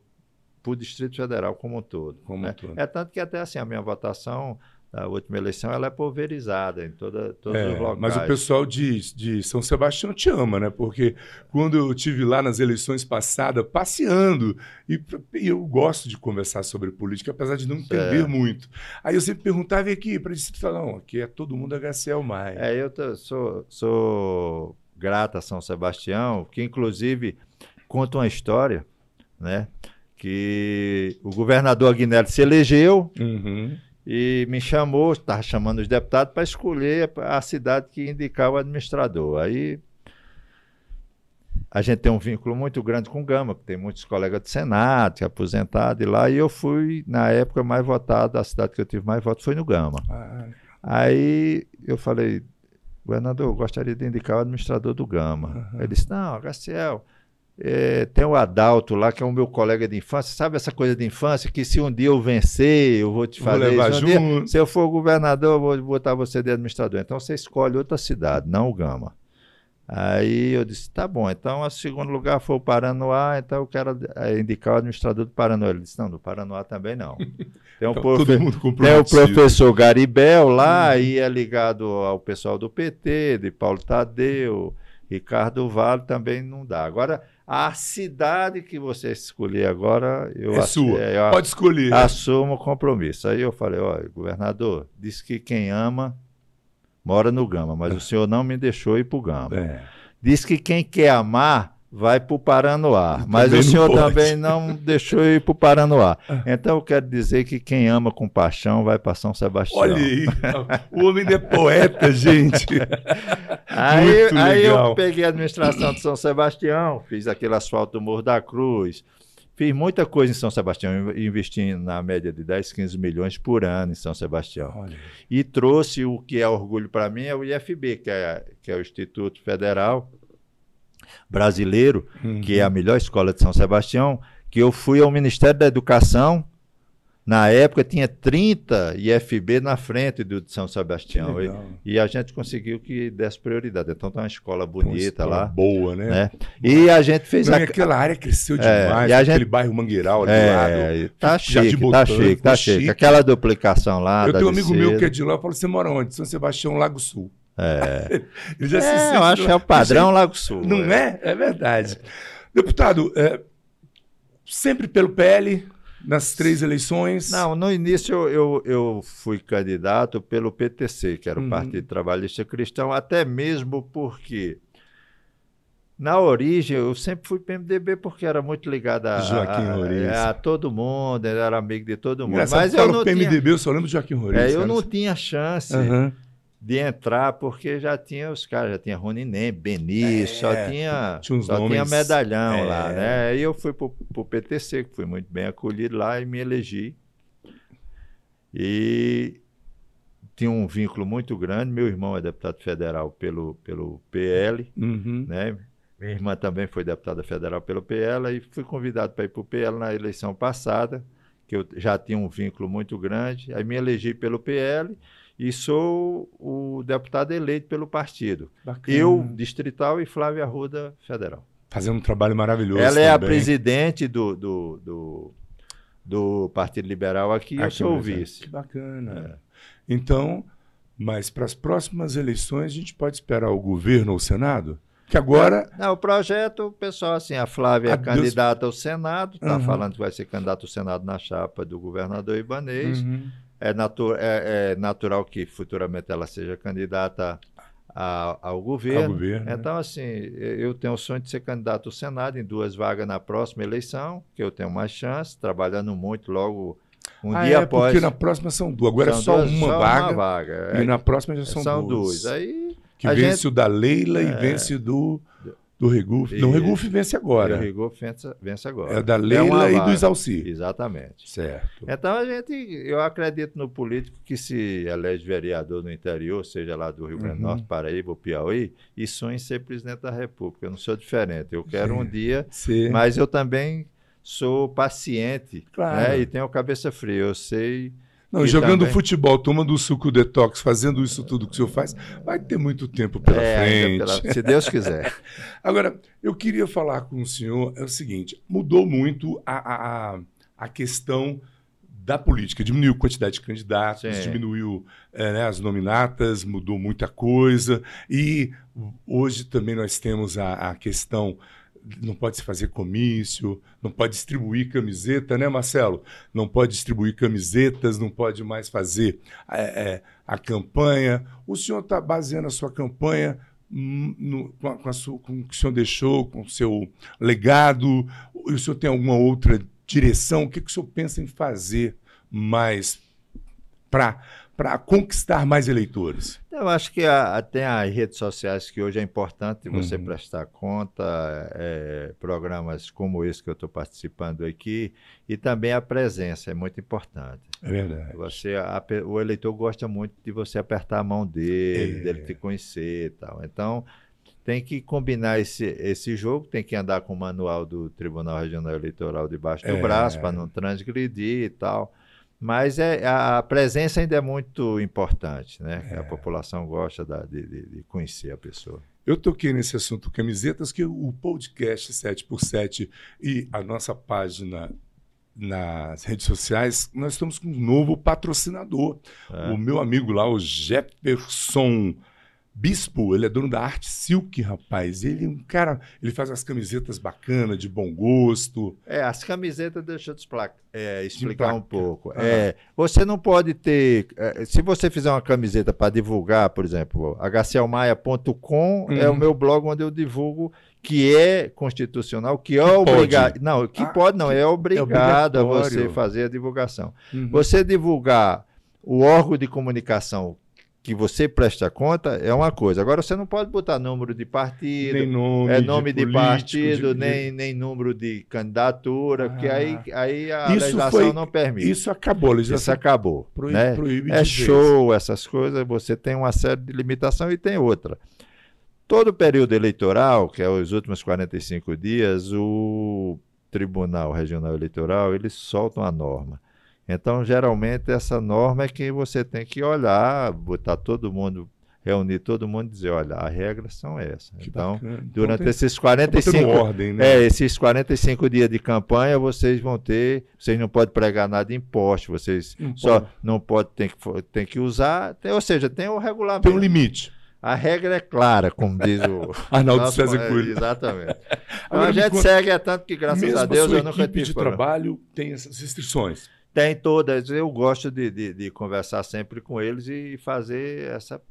S2: para o Distrito Federal como um todo.
S1: Como um
S2: né?
S1: todo.
S2: É tanto que até assim, a minha votação da última eleição, ela é pulverizada em toda, todos
S1: É,
S2: os locais.
S1: mas o pessoal de, de São Sebastião te ama, né? Porque quando eu tive lá nas eleições passadas, passeando, e, e eu gosto de conversar sobre política, apesar de não entender
S2: É.
S1: muito. Aí eu sempre perguntava e aqui, para eles falar, não, aqui é todo mundo HCL mais.
S2: É, eu tô- sou, sou grato a São Sebastião, que inclusive conta uma história, né? Que o governador Aguinaldo se elegeu
S1: Uhum.
S2: E me chamou, estava chamando os deputados para escolher a cidade que indicava o administrador. Aí a gente tem um vínculo muito grande com Gama, que tem muitos colegas do Senado, que é aposentado e lá, e eu fui, na época, mais votado, a cidade que eu tive mais votos foi no Gama.
S1: Ah,
S2: Aí eu falei, governador, eu gostaria de indicar o administrador do Gama. Ele disse, não, HCL, eh, tem o Adalto lá, que é o meu colega de infância. Sabe essa coisa de infância que se um dia eu vencer, eu vou te
S1: Vou
S2: fazer
S1: levar
S2: isso. Um dia, se eu for governador, eu vou botar você de administrador. Então você escolhe outra cidade, não o Gama. Aí eu disse, tá bom, então o segundo lugar foi o Paranoá, então eu quero eh, indicar o administrador do Paranoá. Ele disse, não, do Paranoá também não. Tem um
S1: então,
S2: profe- tem o professor Garibel lá, e é ligado ao pessoal do PT, de Paulo Tadeu, Ricardo Vale, também não dá. Agora, a cidade que você escolher agora, eu,
S1: É
S2: ass-
S1: sua.
S2: é, eu
S1: Pode escolher.
S2: assumo o compromisso. Aí eu falei, olha, governador, disse que quem ama mora no Gama, mas o senhor não me deixou ir para o Gama.
S1: É.
S2: Diz que quem quer amar vai para o Paranoá, mas o senhor
S1: pode.
S2: também não deixou ir para o Paranoá. Então eu quero dizer que quem ama com paixão vai para São Sebastião.
S1: Olha aí, o homem é poeta, gente.
S2: Aí, aí eu peguei a administração de São Sebastião, fiz aquele asfalto do Morro da Cruz, fiz muita coisa em São Sebastião, investi na média de 10, 15 milhões por ano em São Sebastião.
S1: Olha,
S2: E trouxe o que é orgulho para mim, é o IFB, que é, que é o Instituto Federal Brasileiro, que é a melhor escola de São Sebastião, que eu fui ao Ministério da Educação, na época tinha 30 IFB na frente do de São Sebastião. E, e a gente conseguiu que desse prioridade. Então tá uma escola
S1: Uma
S2: bonita
S1: escola
S2: lá.
S1: Boa, né?
S2: Né? E a gente fez
S1: Não,
S2: a.
S1: aquela área cresceu
S2: É,
S1: demais, aquele
S2: gente-
S1: bairro Mangueiral ali do lado.
S2: É, tá chique, tá chique, tá
S1: chique.
S2: Aquela duplicação lá.
S1: Eu tenho um amigo meu que é de lá, eu falo, você mora onde? São Sebastião, Lago Sul.
S2: É,
S1: Ele já se
S2: É,
S1: sente
S2: eu acho que é o padrão Lago Sul.
S1: Não é? É verdade. Deputado, é, sempre pelo PL, nas três eleições.
S2: Não, no início eu, eu, eu fui candidato pelo PTC, que era o
S1: Uhum.
S2: Partido Trabalhista Cristão, até mesmo porque na origem eu sempre fui PMDB porque era muito ligado a,
S1: Joaquim
S2: a, a, a todo mundo, era amigo de todo mundo.
S1: Engraçado,
S2: Mas eu não,
S1: PMDB,
S2: tinha,
S1: eu só lembro do Joaquim Roriz.
S2: é, eu
S1: cara.
S2: não tinha chance
S1: Aham.
S2: De entrar porque já tinha os caras, já tinha Rony Nem, Benício, só
S1: É,
S2: tinha,
S1: tinha uns
S2: só tinha
S1: nomes-
S2: medalhão
S1: é.
S2: lá, né? Aí eu fui pro, pro PTC, que fui muito bem acolhido lá e me elegi. E tinha um vínculo muito grande. Meu irmão é deputado federal pelo, pelo PL,
S1: Uhum.
S2: né? Minha irmã também foi deputada federal pelo PL e fui convidado para ir para o PL na eleição passada, que eu já tinha um vínculo muito grande. Aí me elegi pelo PL e sou o deputado eleito pelo partido.
S1: Bacana.
S2: Eu, distrital, e Flávia Arruda, federal.
S1: Fazendo um trabalho maravilhoso.
S2: Ela é a
S1: também.
S2: presidente do, do, do, do Partido Liberal aqui, eu
S1: Aqui
S2: sou o vice.
S1: Que bacana.
S2: É.
S1: Então, mas para as próximas eleições, a gente pode esperar o governo ou o Senado? Que agora.
S2: Não, o projeto, o pessoal, assim, a Flávia é
S1: A Deus-
S2: candidata ao Senado, está
S1: Uhum.
S2: falando que vai ser candidata ao Senado na chapa do governador Ibanês.
S1: Uhum.
S2: É, natu é- é natural que futuramente ela seja candidata a- ao governo.
S1: Ao governo, né?
S2: Então, assim, eu tenho o sonho de ser candidato ao Senado em duas vagas na próxima eleição, que eu tenho mais chance, trabalhando muito logo um
S1: Ah,
S2: dia
S1: é,
S2: após.
S1: porque na próxima são duas. Agora é
S2: São
S1: só
S2: duas-
S1: uma
S2: só
S1: vaga.
S2: vaga.
S1: E
S2: É,
S1: na próxima já são,
S2: são
S1: duas.
S2: duas. Aí
S1: Que vence
S2: gente-
S1: o da Leila e
S2: É.
S1: vence do, do Reguf. Não, o
S2: E-
S1: Reguf vence
S2: o
S1: agora.
S2: Rigor vence, vence agora.
S1: É da
S2: uma
S1: Leila e do. Isalci.
S2: Exatamente.
S1: Certo.
S2: Então a gente, eu acredito no político que se elege vereador no interior, seja lá do Rio Grande do
S1: Uhum.
S2: Norte, Paraíba ou Piauí, e sonha em ser presidente da República. Eu não sou diferente. Eu quero
S1: Sim.
S2: um dia,
S1: Você-
S2: mas eu também sou paciente
S1: Claro.
S2: né, e tenho cabeça fria. Eu sei.
S1: Não,
S2: E
S1: jogando
S2: também-
S1: futebol, tomando o suco detox, fazendo isso tudo que o senhor faz, vai ter muito tempo pela
S2: é,
S1: frente.
S2: pela- se Deus quiser.
S1: Agora, eu queria falar com o senhor, é o seguinte, mudou muito a, a, a- a questão da política. Diminuiu a quantidade de candidatos, Sim. diminuiu é, né, as nominatas, mudou muita coisa. E hoje também nós temos a, a questão não pode se fazer comício, não pode distribuir camiseta, né, Marcelo? Não pode distribuir camisetas, não pode mais fazer é, a campanha. O senhor está baseando a sua campanha no, com, a, com, a sua, com o que o senhor deixou, com o seu legado? O senhor tem alguma outra direção? O que, que o senhor pensa em fazer mais para para conquistar mais eleitores?
S2: Eu acho que a, tem as redes sociais que hoje é importante você uhum. prestar conta, é, programas como esse que eu estou participando aqui, e também a presença é muito importante.
S1: É verdade.
S2: Você, a, o eleitor gosta muito de você apertar a mão dele, é. dele te conhecer e tal. Então, tem que combinar esse, esse jogo, tem que andar com o manual do Tribunal Regional Eleitoral debaixo do é. braço para não transgredir e tal. Mas é, a presença ainda é muito importante, né? É. A população gosta da, de, de, conhecer a pessoa.
S1: Eu toquei nesse assunto camisetas, que o podcast 7x7 e a nossa página nas redes sociais, nós estamos com um novo patrocinador. É. O meu amigo lá, o Jefferson Bispo, ele é dono da Arte Silk, rapaz. Ele é um cara, ele faz as camisetas bacanas, de bom gosto.
S2: É, as camisetas, deixa eu te explicar, é, explicar um pouco. É, você não pode ter. É, se você fizer uma camiseta para divulgar, por exemplo, hclmaia.com é o meu blog onde eu divulgo que é constitucional, que é obrigado. Não, que ah, pode não, é obrigado é a você fazer a divulgação. Uhum. Você divulgar o órgão de comunicação que você presta conta é uma coisa. Agora você não pode botar número de partido,
S1: nem nome,
S2: é nome de, de partido, de... Nem, nem número de candidatura, ah. porque aí, aí a legislação foi, não permite.
S1: Isso acabou, legislação.
S2: Isso acabou. Proíbe, né? proíbe é show, vez. essas coisas, você tem uma série de limitação e tem outra. Todo período eleitoral, que é os últimos 45 dias, o Tribunal Regional Eleitoral, eles soltam a norma então, geralmente, essa norma é que você tem que olhar, botar todo mundo, reunir todo mundo e dizer, olha, as regras são essas. Que então, bacana. Então, durante então, esses 45 ordem, né? é, esses 45 dias de campanha, vocês vão ter, vocês não podem pregar nada de imposto, vocês não só pode. não podem, tem que, tem que usar, tem, ou seja, tem o regulamento.
S1: Tem um limite.
S2: A regra é clara, como diz o.
S1: Arnaldo nosso, César Coelho.
S2: Exatamente. Então, a gente segue, é tanto que, graças a Deus, eu nunca tive.
S1: de trabalho tem essas restrições.
S2: Tem todas. Eu gosto de, de, de, conversar sempre com eles e fazer essa.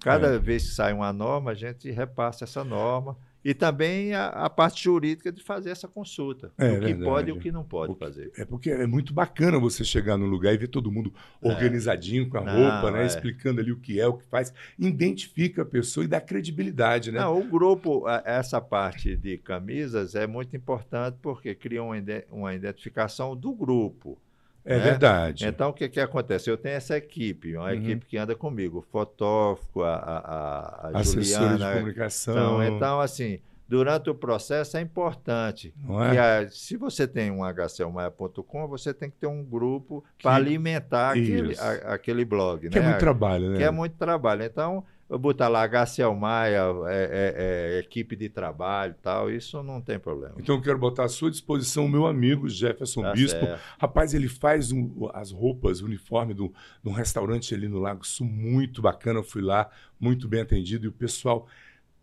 S2: Cada é. vez que sai uma norma, a gente repassa essa norma. E também a, a parte jurídica de fazer essa consulta. É, o que verdade. pode e o que não pode porque, fazer.
S1: É porque é muito bacana você chegar no lugar e ver todo mundo é. organizadinho com a não, roupa, né? É. Explicando ali o que é, o que faz. Identifica a pessoa e dá credibilidade, né?
S2: Não, o grupo, essa parte de camisas é muito importante porque cria uma, uma identificação do grupo.
S1: É né? verdade.
S2: Então, o que, que acontece? Eu tenho essa equipe, uma uhum. equipe que anda comigo, o fotógrafo, a, a, a Juliana.
S1: de comunicação.
S2: Então, então, assim, durante o processo é importante. É? a, se você tem um hclmaia.com, você tem que ter um grupo para alimentar aquele, a, aquele blog.
S1: Que é
S2: né?
S1: é muito trabalho, né?
S2: Que é muito trabalho. Então, botar lá HCL Maia, é, é, é, equipe de trabalho tal, isso não tem problema.
S1: Então eu quero botar à sua disposição o meu amigo Jefferson tá Bispo. Certo. Rapaz, ele faz um, as roupas, o uniforme de um restaurante ali no Lago Sul, muito bacana. Eu fui lá, muito bem atendido, e o pessoal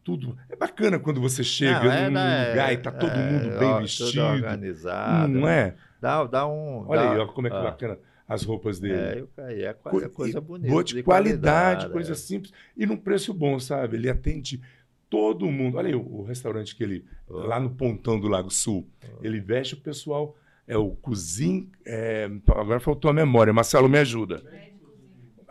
S1: tudo. É bacana quando você chega não, é, num né, lugar e tá todo é, mundo bem ó, vestido.
S2: organizado.
S1: Não é?
S2: Dá, dá um.
S1: Olha
S2: dá,
S1: aí, ó, como é que é bacana as roupas dele.
S2: É, eu caí. É coisa, coisa bonita.
S1: Boa de, de qualidade, qualidade, coisa é. simples. E num preço bom, sabe? Ele atende todo mundo. Olha aí o, o restaurante que ele. Oh. Lá no Pontão do Lago Sul. Oh. Ele veste o pessoal. É o Cozinho. É, agora faltou a memória. Marcelo, me ajuda.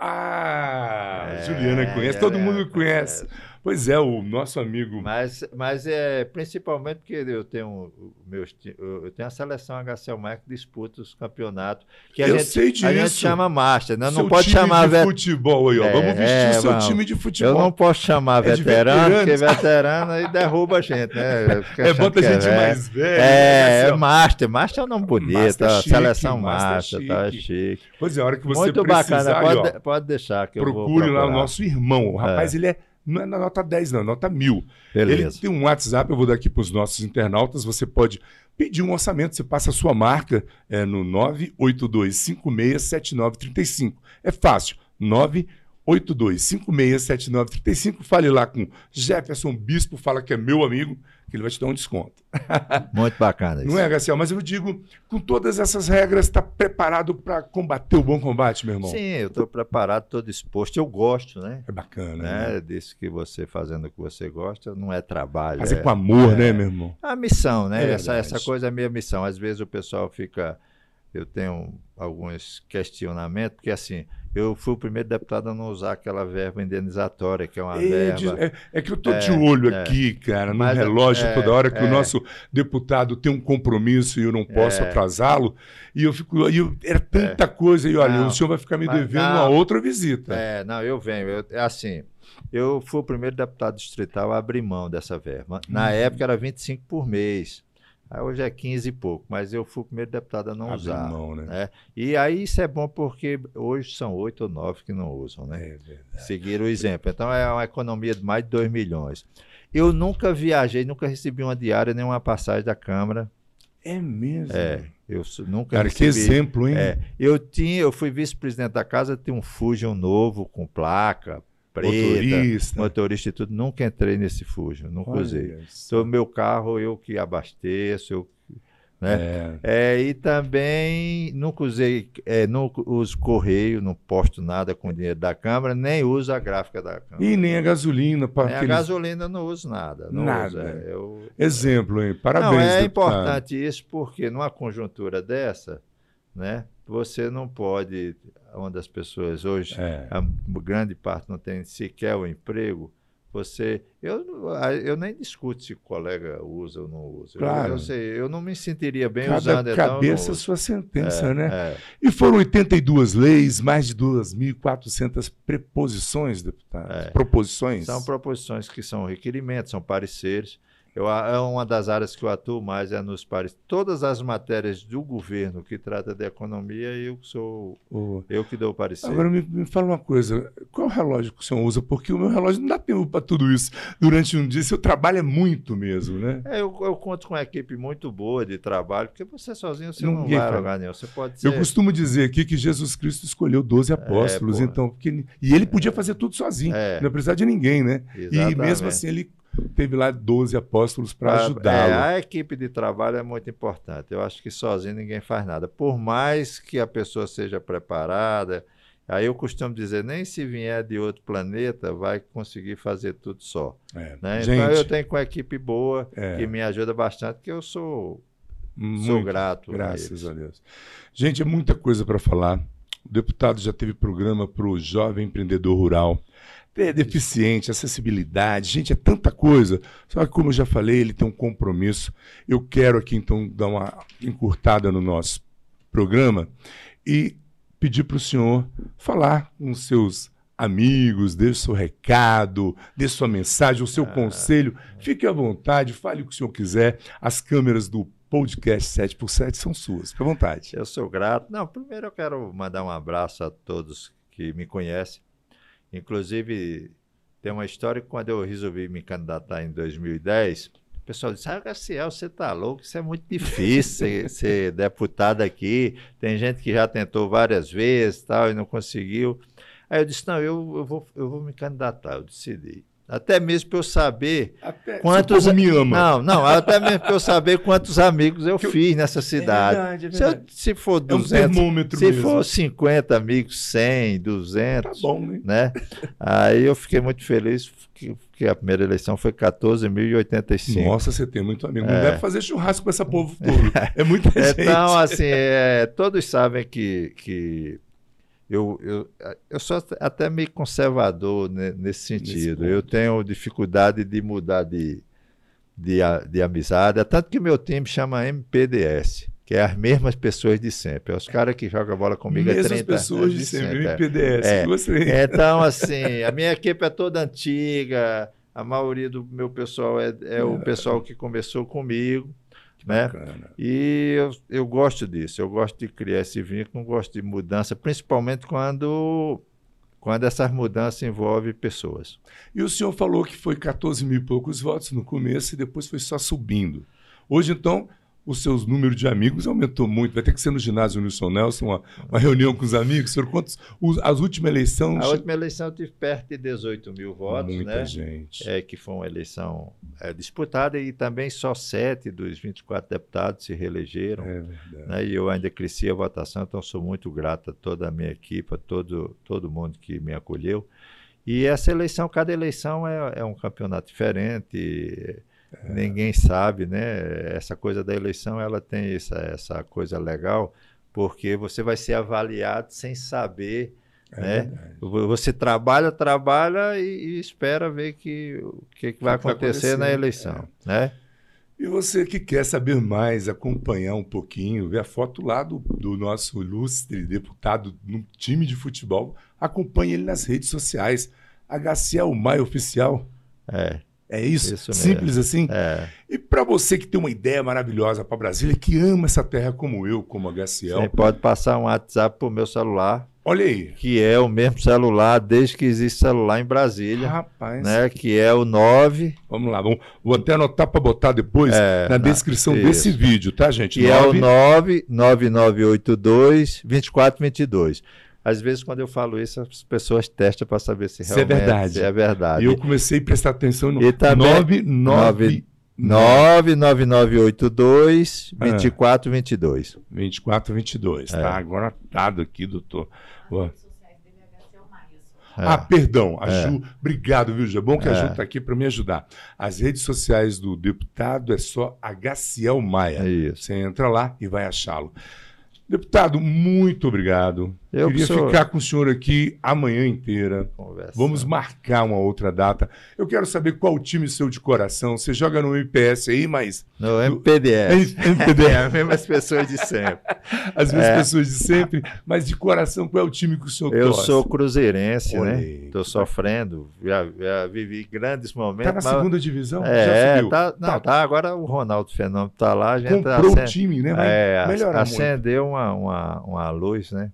S1: Ah, é, Juliana conhece, todo mundo conhece. Pois é, o nosso amigo.
S2: Mas, mas é principalmente porque eu tenho meus, eu tenho a seleção HCL Maia que disputa os campeonatos. Que a
S1: eu
S2: gente,
S1: sei disso.
S2: A gente chama Master, né? Não pode chamar.
S1: De futebol aí, ó. É, Vamos vestir é, o seu vamos. time de futebol.
S2: Eu não posso chamar é veterano, porque veterano aí derruba a gente, né?
S1: É, bota a gente
S2: é,
S1: mais velho.
S2: É, né? é Master. Master é um nome bonito. Master ó, chique, seleção Master, Master tá chique.
S1: Pois é, a hora que você
S2: Muito
S1: precisar.
S2: bacana, pode, ó, pode deixar que
S1: Procure lá o nosso irmão. O rapaz, é. ele é não é na nota 10, não, é nota 1000.
S2: Beleza.
S1: Ele tem um WhatsApp, eu vou dar aqui para os nossos internautas. Você pode pedir um orçamento. Você passa a sua marca é, no 982567935. É fácil. 982567935. Fale lá com Jefferson Bispo, fala que é meu amigo que ele vai te dar um desconto.
S2: Muito bacana
S1: isso. Não é, Garcia? Mas eu digo, com todas essas regras, está preparado para combater o bom combate, meu irmão?
S2: Sim, eu estou preparado, estou disposto. Eu gosto, né?
S1: É bacana.
S2: Né? né? Disso que você fazendo o que você gosta não é trabalho.
S1: Fazer
S2: é,
S1: com amor, é, né, meu irmão?
S2: A missão, né? É essa, essa coisa é a minha missão. Às vezes o pessoal fica. Eu tenho alguns questionamentos, porque assim eu fui o primeiro deputado a não usar aquela verba indenizatória, que é uma é, verba.
S1: É, é, que eu estou de é, olho é. aqui, cara, no Mas, relógio é, toda hora que o nosso deputado tem um compromisso e eu não posso atrasá-lo. E eu fico. E eu, era tanta coisa, e olha, não, o senhor vai ficar me devendo não, uma outra visita.
S2: É, não, eu venho. Eu, assim, eu fui o primeiro deputado distrital a abrir mão dessa verba. Na uhum. época era 25 por mês. Aí hoje é 15 e pouco, mas eu fui o primeiro deputado a não Abre usar. Mão, né? né? E aí isso é bom porque hoje são oito ou nove que não usam, né? É verdade. Seguir o exemplo. Então é uma economia de mais de 2 milhões. Eu nunca viajei, nunca recebi uma diária nem uma passagem da Câmara.
S1: É mesmo?
S2: É. Eu nunca
S1: Cara,
S2: recebi,
S1: que exemplo, hein?
S2: É, eu tinha, eu fui vice-presidente da casa, tinha um Fusion novo com placa, preta, motorista. motorista e tudo. Nunca entrei nesse Fusion, nunca Olha usei. Então, meu carro eu que abasteço, eu né? É. É, e também nunca usei, é, nunca uso correio, não posto nada com dinheiro da Câmara, nem uso a gráfica da Câmara.
S1: E nem a gasolina.
S2: para aqueles... A gasolina não uso nada. Não
S1: nada.
S2: Uso,
S1: é, eu, Exemplo, hein? Parabéns. Não,
S2: é deputado. importante isso porque numa conjuntura dessa, né, você não pode onde as pessoas hoje, é. a grande parte não tem sequer o emprego, você. Eu, eu nem discuto se o colega usa ou não usa. Claro. Eu, eu, sei, eu não me sentiria bem
S1: Cada
S2: usando.
S1: Cada cabeça então, sua sentença, é, né? É. E foram 82 leis, mais de 2.400 preposições, deputado. É. Proposições.
S2: São proposições que são requerimentos, são pareceres. Eu, é uma das áreas que eu atuo mais é nos pares. Todas as matérias do governo que trata de economia, eu sou oh. eu que dou o parecer.
S1: Agora me, me, fala uma coisa, qual o relógio que o senhor usa? Porque o meu relógio não dá tempo para tudo isso. Durante um dia, seu trabalho é muito mesmo, né?
S2: É, eu, eu, conto com uma equipe muito boa de trabalho, porque você sozinho você não, não vai lugar nenhum. Você pode ser...
S1: Eu costumo dizer aqui que Jesus Cristo escolheu 12 é, apóstolos, é, então, porque, e ele podia fazer tudo sozinho, é. não precisar de ninguém, né? Exatamente. E mesmo assim ele teve lá 12 apóstolos para ajudá-lo.
S2: É, a equipe de trabalho é muito importante. Eu acho que sozinho ninguém faz nada. Por mais que a pessoa seja preparada, aí eu costumo dizer, nem se vier de outro planeta vai conseguir fazer tudo só. É. Né? Então, Gente, então eu tenho com uma equipe boa é. que me ajuda bastante, que eu sou, muito, sou grato.
S1: Graças a, a Deus. Gente, é muita coisa para falar. O deputado já teve programa para o jovem empreendedor rural é deficiente, acessibilidade, gente, é tanta coisa. Só que, como eu já falei, ele tem um compromisso. Eu quero aqui, então, dar uma encurtada no nosso programa e pedir para o senhor falar com seus amigos, dê o seu recado, dê sua mensagem, o seu ah. conselho. Fique à vontade, fale o que o senhor quiser. As câmeras do podcast 7x7 são suas. Fique à vontade.
S2: Eu sou grato. Não, primeiro eu quero mandar um abraço a todos que me conhecem Inclusive, tem uma história que quando eu resolvi me candidatar em 2010, o pessoal disse: Ah, Garciel, você tá louco, isso é muito difícil ser, ser, deputado aqui. Tem gente que já tentou várias vezes tal, e não conseguiu. Aí eu disse: Não, eu, eu, vou, eu vou me candidatar, eu decidi. Até mesmo para eu saber até quantos
S1: me ama.
S2: Não, não, até mesmo para eu saber quantos amigos eu, eu fiz nessa é cidade. É verdade, é verdade. Se, eu, se for 200, é um se mesmo. for 50 amigos, 100, 200, tá
S1: bom, né?
S2: né? Aí eu fiquei muito feliz que, que a primeira eleição foi 14.085.
S1: Nossa, você tem muito amigo. Não é. deve fazer churrasco com essa povo todo. É muita gente.
S2: Então, assim, é, todos sabem que, que eu, eu, eu sou até meio conservador né, nesse sentido. eu tenho dificuldade de mudar de, de, de amizade. É tanto que meu time chama MPDS, que é as mesmas pessoas de sempre. É os caras que jogam bola comigo há 30
S1: anos. pessoas de sempre, MPDS. É.
S2: é. Então, assim, a minha equipe é toda antiga. A maioria do meu pessoal é, é o é. pessoal que começou comigo. Né? E eu, eu gosto disso, eu gosto de criar esse vínculo, gosto de mudança, principalmente quando, quando essas mudanças envolvem pessoas.
S1: E o senhor falou que foi 14 mil e poucos votos no começo e depois foi só subindo. Hoje, então, os seus números de amigos aumentou muito. Vai ter que ser no ginásio Nilson Nelson, uma, uma reunião com os amigos. Senhor, quantos, os, as últimas eleições.
S2: A última eleição eu tive perto de 18 mil votos,
S1: Muita
S2: né?
S1: gente.
S2: É, que foi uma eleição é, disputada e também só sete dos 24 deputados se reelegeram.
S1: É verdade.
S2: Né? E eu ainda cresci a votação, então sou muito grato a toda a minha equipe, a todo, todo mundo que me acolheu. E essa eleição, cada eleição é, é um campeonato diferente.
S1: É.
S2: Ninguém sabe, né? Essa coisa da eleição, ela tem essa, essa coisa legal, porque você vai ser avaliado sem saber,
S1: É
S2: né?
S1: verdade.
S2: Vo- Você trabalha, trabalha e, e espera ver que, o que, que vai
S1: que vai
S2: acontecer na eleição, né?
S1: E você que quer saber mais, acompanhar um pouquinho, ver a foto lá do, do nosso ilustre deputado no time de futebol, acompanhe ele nas redes sociais. HCL Maia Oficial.
S2: É,
S1: É isso?
S2: Isso.
S1: Simples assim?
S2: é.
S1: E para você que tem uma ideia maravilhosa para Brasília, que ama essa terra como eu, como HCL,
S2: Você pode passar um WhatsApp pro meu celular,
S1: olha aí.
S2: que é o mesmo celular desde que existe celular em Brasília,
S1: Rapaz,
S2: né? Que é o 9,
S1: vamos lá, vamos, vou até anotar para botar depois
S2: É,
S1: na
S2: na-
S1: descrição
S2: isso.
S1: desse vídeo, tá, gente?
S2: que é o
S1: Nove-
S2: 99982 2422. Às vezes, quando eu falo isso, as pessoas testam para saber se
S1: Se é
S2: realmente
S1: verdade.
S2: se é verdade.
S1: E eu comecei a prestar atenção no
S2: E também-
S1: 9, 9,
S2: 99982
S1: Ah.
S2: 2422.
S1: 24, 22.
S2: É.
S1: Tá agora anotado aqui, doutor. Ó.
S3: redes sociais dele é HCL Maia só.
S2: É.
S1: Ah, perdão, a
S2: É.
S1: Ju, obrigado, viu, Ju? É bom que a
S2: É.
S1: Ju está aqui para me ajudar. As redes sociais do deputado é só HCL Maia.
S2: É isso.
S1: Você entra lá e vai achá-lo. Deputado, muito obrigado.
S2: Eu
S1: Queria ficar com o senhor aqui a manhã inteira.
S2: Conversa.
S1: Vamos marcar uma outra data. Eu quero saber qual time seu de coração. Você joga no MPS aí, mas
S2: No MPDS.
S1: MPD,
S2: É, as mesmas pessoas de sempre.
S1: as mesmas
S2: É.
S1: pessoas de sempre, mas de coração, qual é o time que o senhor
S2: Eu
S1: torce?
S2: sou cruzeirense,
S1: Olha
S2: né? Estou sofrendo, já, já vivi grandes momentos.
S1: Tá na
S2: mas-
S1: segunda divisão?
S2: É,
S1: subiu?
S2: tá, não, tá. Agora o Ronaldo Fenômeno tá lá, a gente
S1: Comprou o
S2: acen-
S1: time, né? Vai
S2: é,
S1: melhorar muito.
S2: acendeu uma, uma, uma luz, né?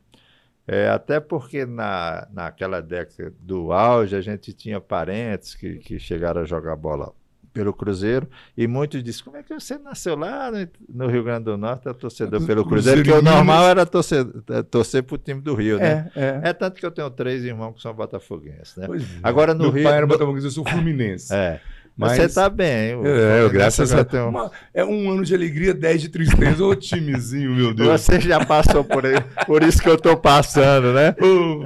S2: É, até porque na, naquela década do auge a gente tinha parentes que, que chegaram a jogar bola pelo Cruzeiro e muitos dizem, como é que você nasceu lá no, Rio Grande do Norte, é torcedor
S1: Do
S2: pelo
S1: Cruzeiro
S2: porque o normal era torcer, é, torcer pro time do Rio, né?
S1: É, é.
S2: É tanto que eu tenho três irmãos que são botafoguenses, né?
S1: Pois é.
S2: Agora no
S1: Meu
S2: Rio-
S1: pai era
S2: no-
S1: Botafogo, eu sou fluminense.
S2: É.
S1: Mas-
S2: Você tá bem. o
S1: É, eu, graças a Deus. É um ano de alegria, 10 de tristeza. Ô, timezinho, meu Deus.
S2: Você já passou por aí, por isso que eu tô passando, né?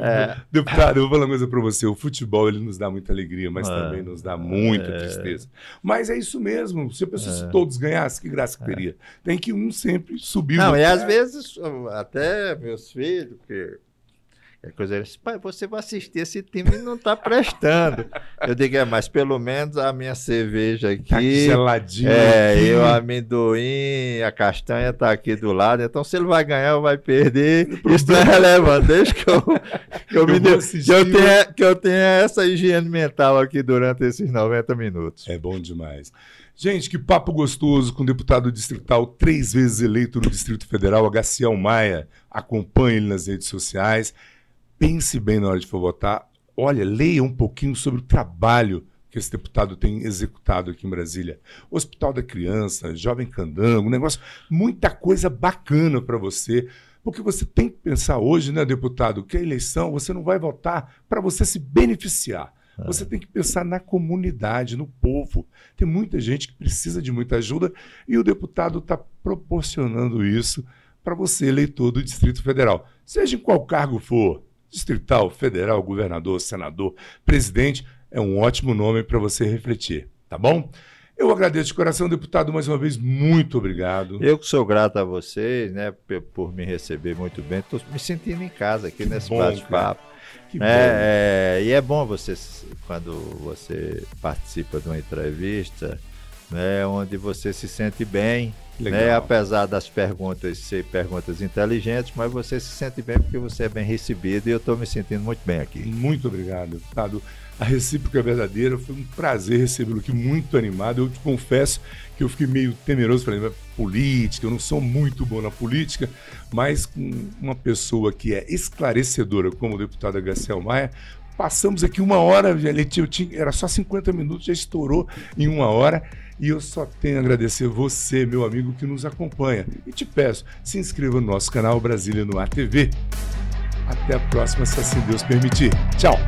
S2: É.
S1: Deputado, eu vou falar uma coisa para você. O futebol ele nos dá muita alegria, mas
S2: É.
S1: também nos dá muita
S2: É.
S1: tristeza. Mas é isso mesmo. Se pessoa se todos ganhassem, que graça que teria. Tem que um sempre subir.
S2: Não, e às vezes, até meus filhos, que é coisa, eles, pai, você vai assistir esse time e não tá prestando. Eu digo, é, mas pelo menos a minha cerveja
S1: Tá aqui geladinho.
S2: é,
S1: aqui.
S2: e o amendoim, a castanha tá aqui do lado, então se ele vai ganhar ou vai perder, isso não é relevante, desde que eu, que eu,
S1: Eu
S2: me
S1: assistir
S2: que eu tenha, que eu tenha essa higiene mental aqui durante esses 90 minutos.
S1: É bom demais. Gente, que papo gostoso com o deputado distrital, três vezes eleito no Distrito Federal, HCL Maia. Acompanhe ele nas redes sociais. Pense bem na hora de for votar. Olha, leia um pouquinho sobre o trabalho que esse deputado tem executado aqui em Brasília. Hospital da Criança, Jovem Candango, um negócio, muita coisa bacana para você. Porque você tem que pensar hoje, né, deputado, que a eleição você não vai votar para você se beneficiar. Você tem que pensar na comunidade, no povo. Tem muita gente que precisa de muita ajuda e o deputado está proporcionando isso para você, eleitor do Distrito Federal. Seja em qual cargo for, distrital, federal, governador, senador, presidente, é um ótimo nome para você refletir, tá bom? Eu agradeço de coração, deputado, mais uma vez, muito obrigado.
S2: Eu que sou grato a vocês, né, por me receber muito bem. Estou me sentindo em casa aqui nesse
S1: bom,
S2: bate-papo.
S1: Que
S2: né?
S1: bom.
S2: É, e é bom você, quando você participa de uma entrevista, né, onde você se sente bem,
S1: Legal.
S2: né, apesar das perguntas ser perguntas inteligentes, mas você se sente bem porque você é bem recebido e eu estou me sentindo muito bem aqui.
S1: Muito obrigado, deputado. A recíproca é verdadeira. Foi um prazer recebê-lo aqui, muito animado. Eu te confesso que eu fiquei meio temeroso. "Mas política, eu não sou muito bom na política, mas com uma pessoa que é esclarecedora, como o deputado Graciel Maia, passamos aqui uma hora, era só 50 minutos, já estourou em uma hora. E eu só tenho a agradecer você, meu amigo, que nos acompanha. E te peço, se inscreva no nosso canal Brasília no ATV. Até a próxima, se assim Deus permitir. Tchau!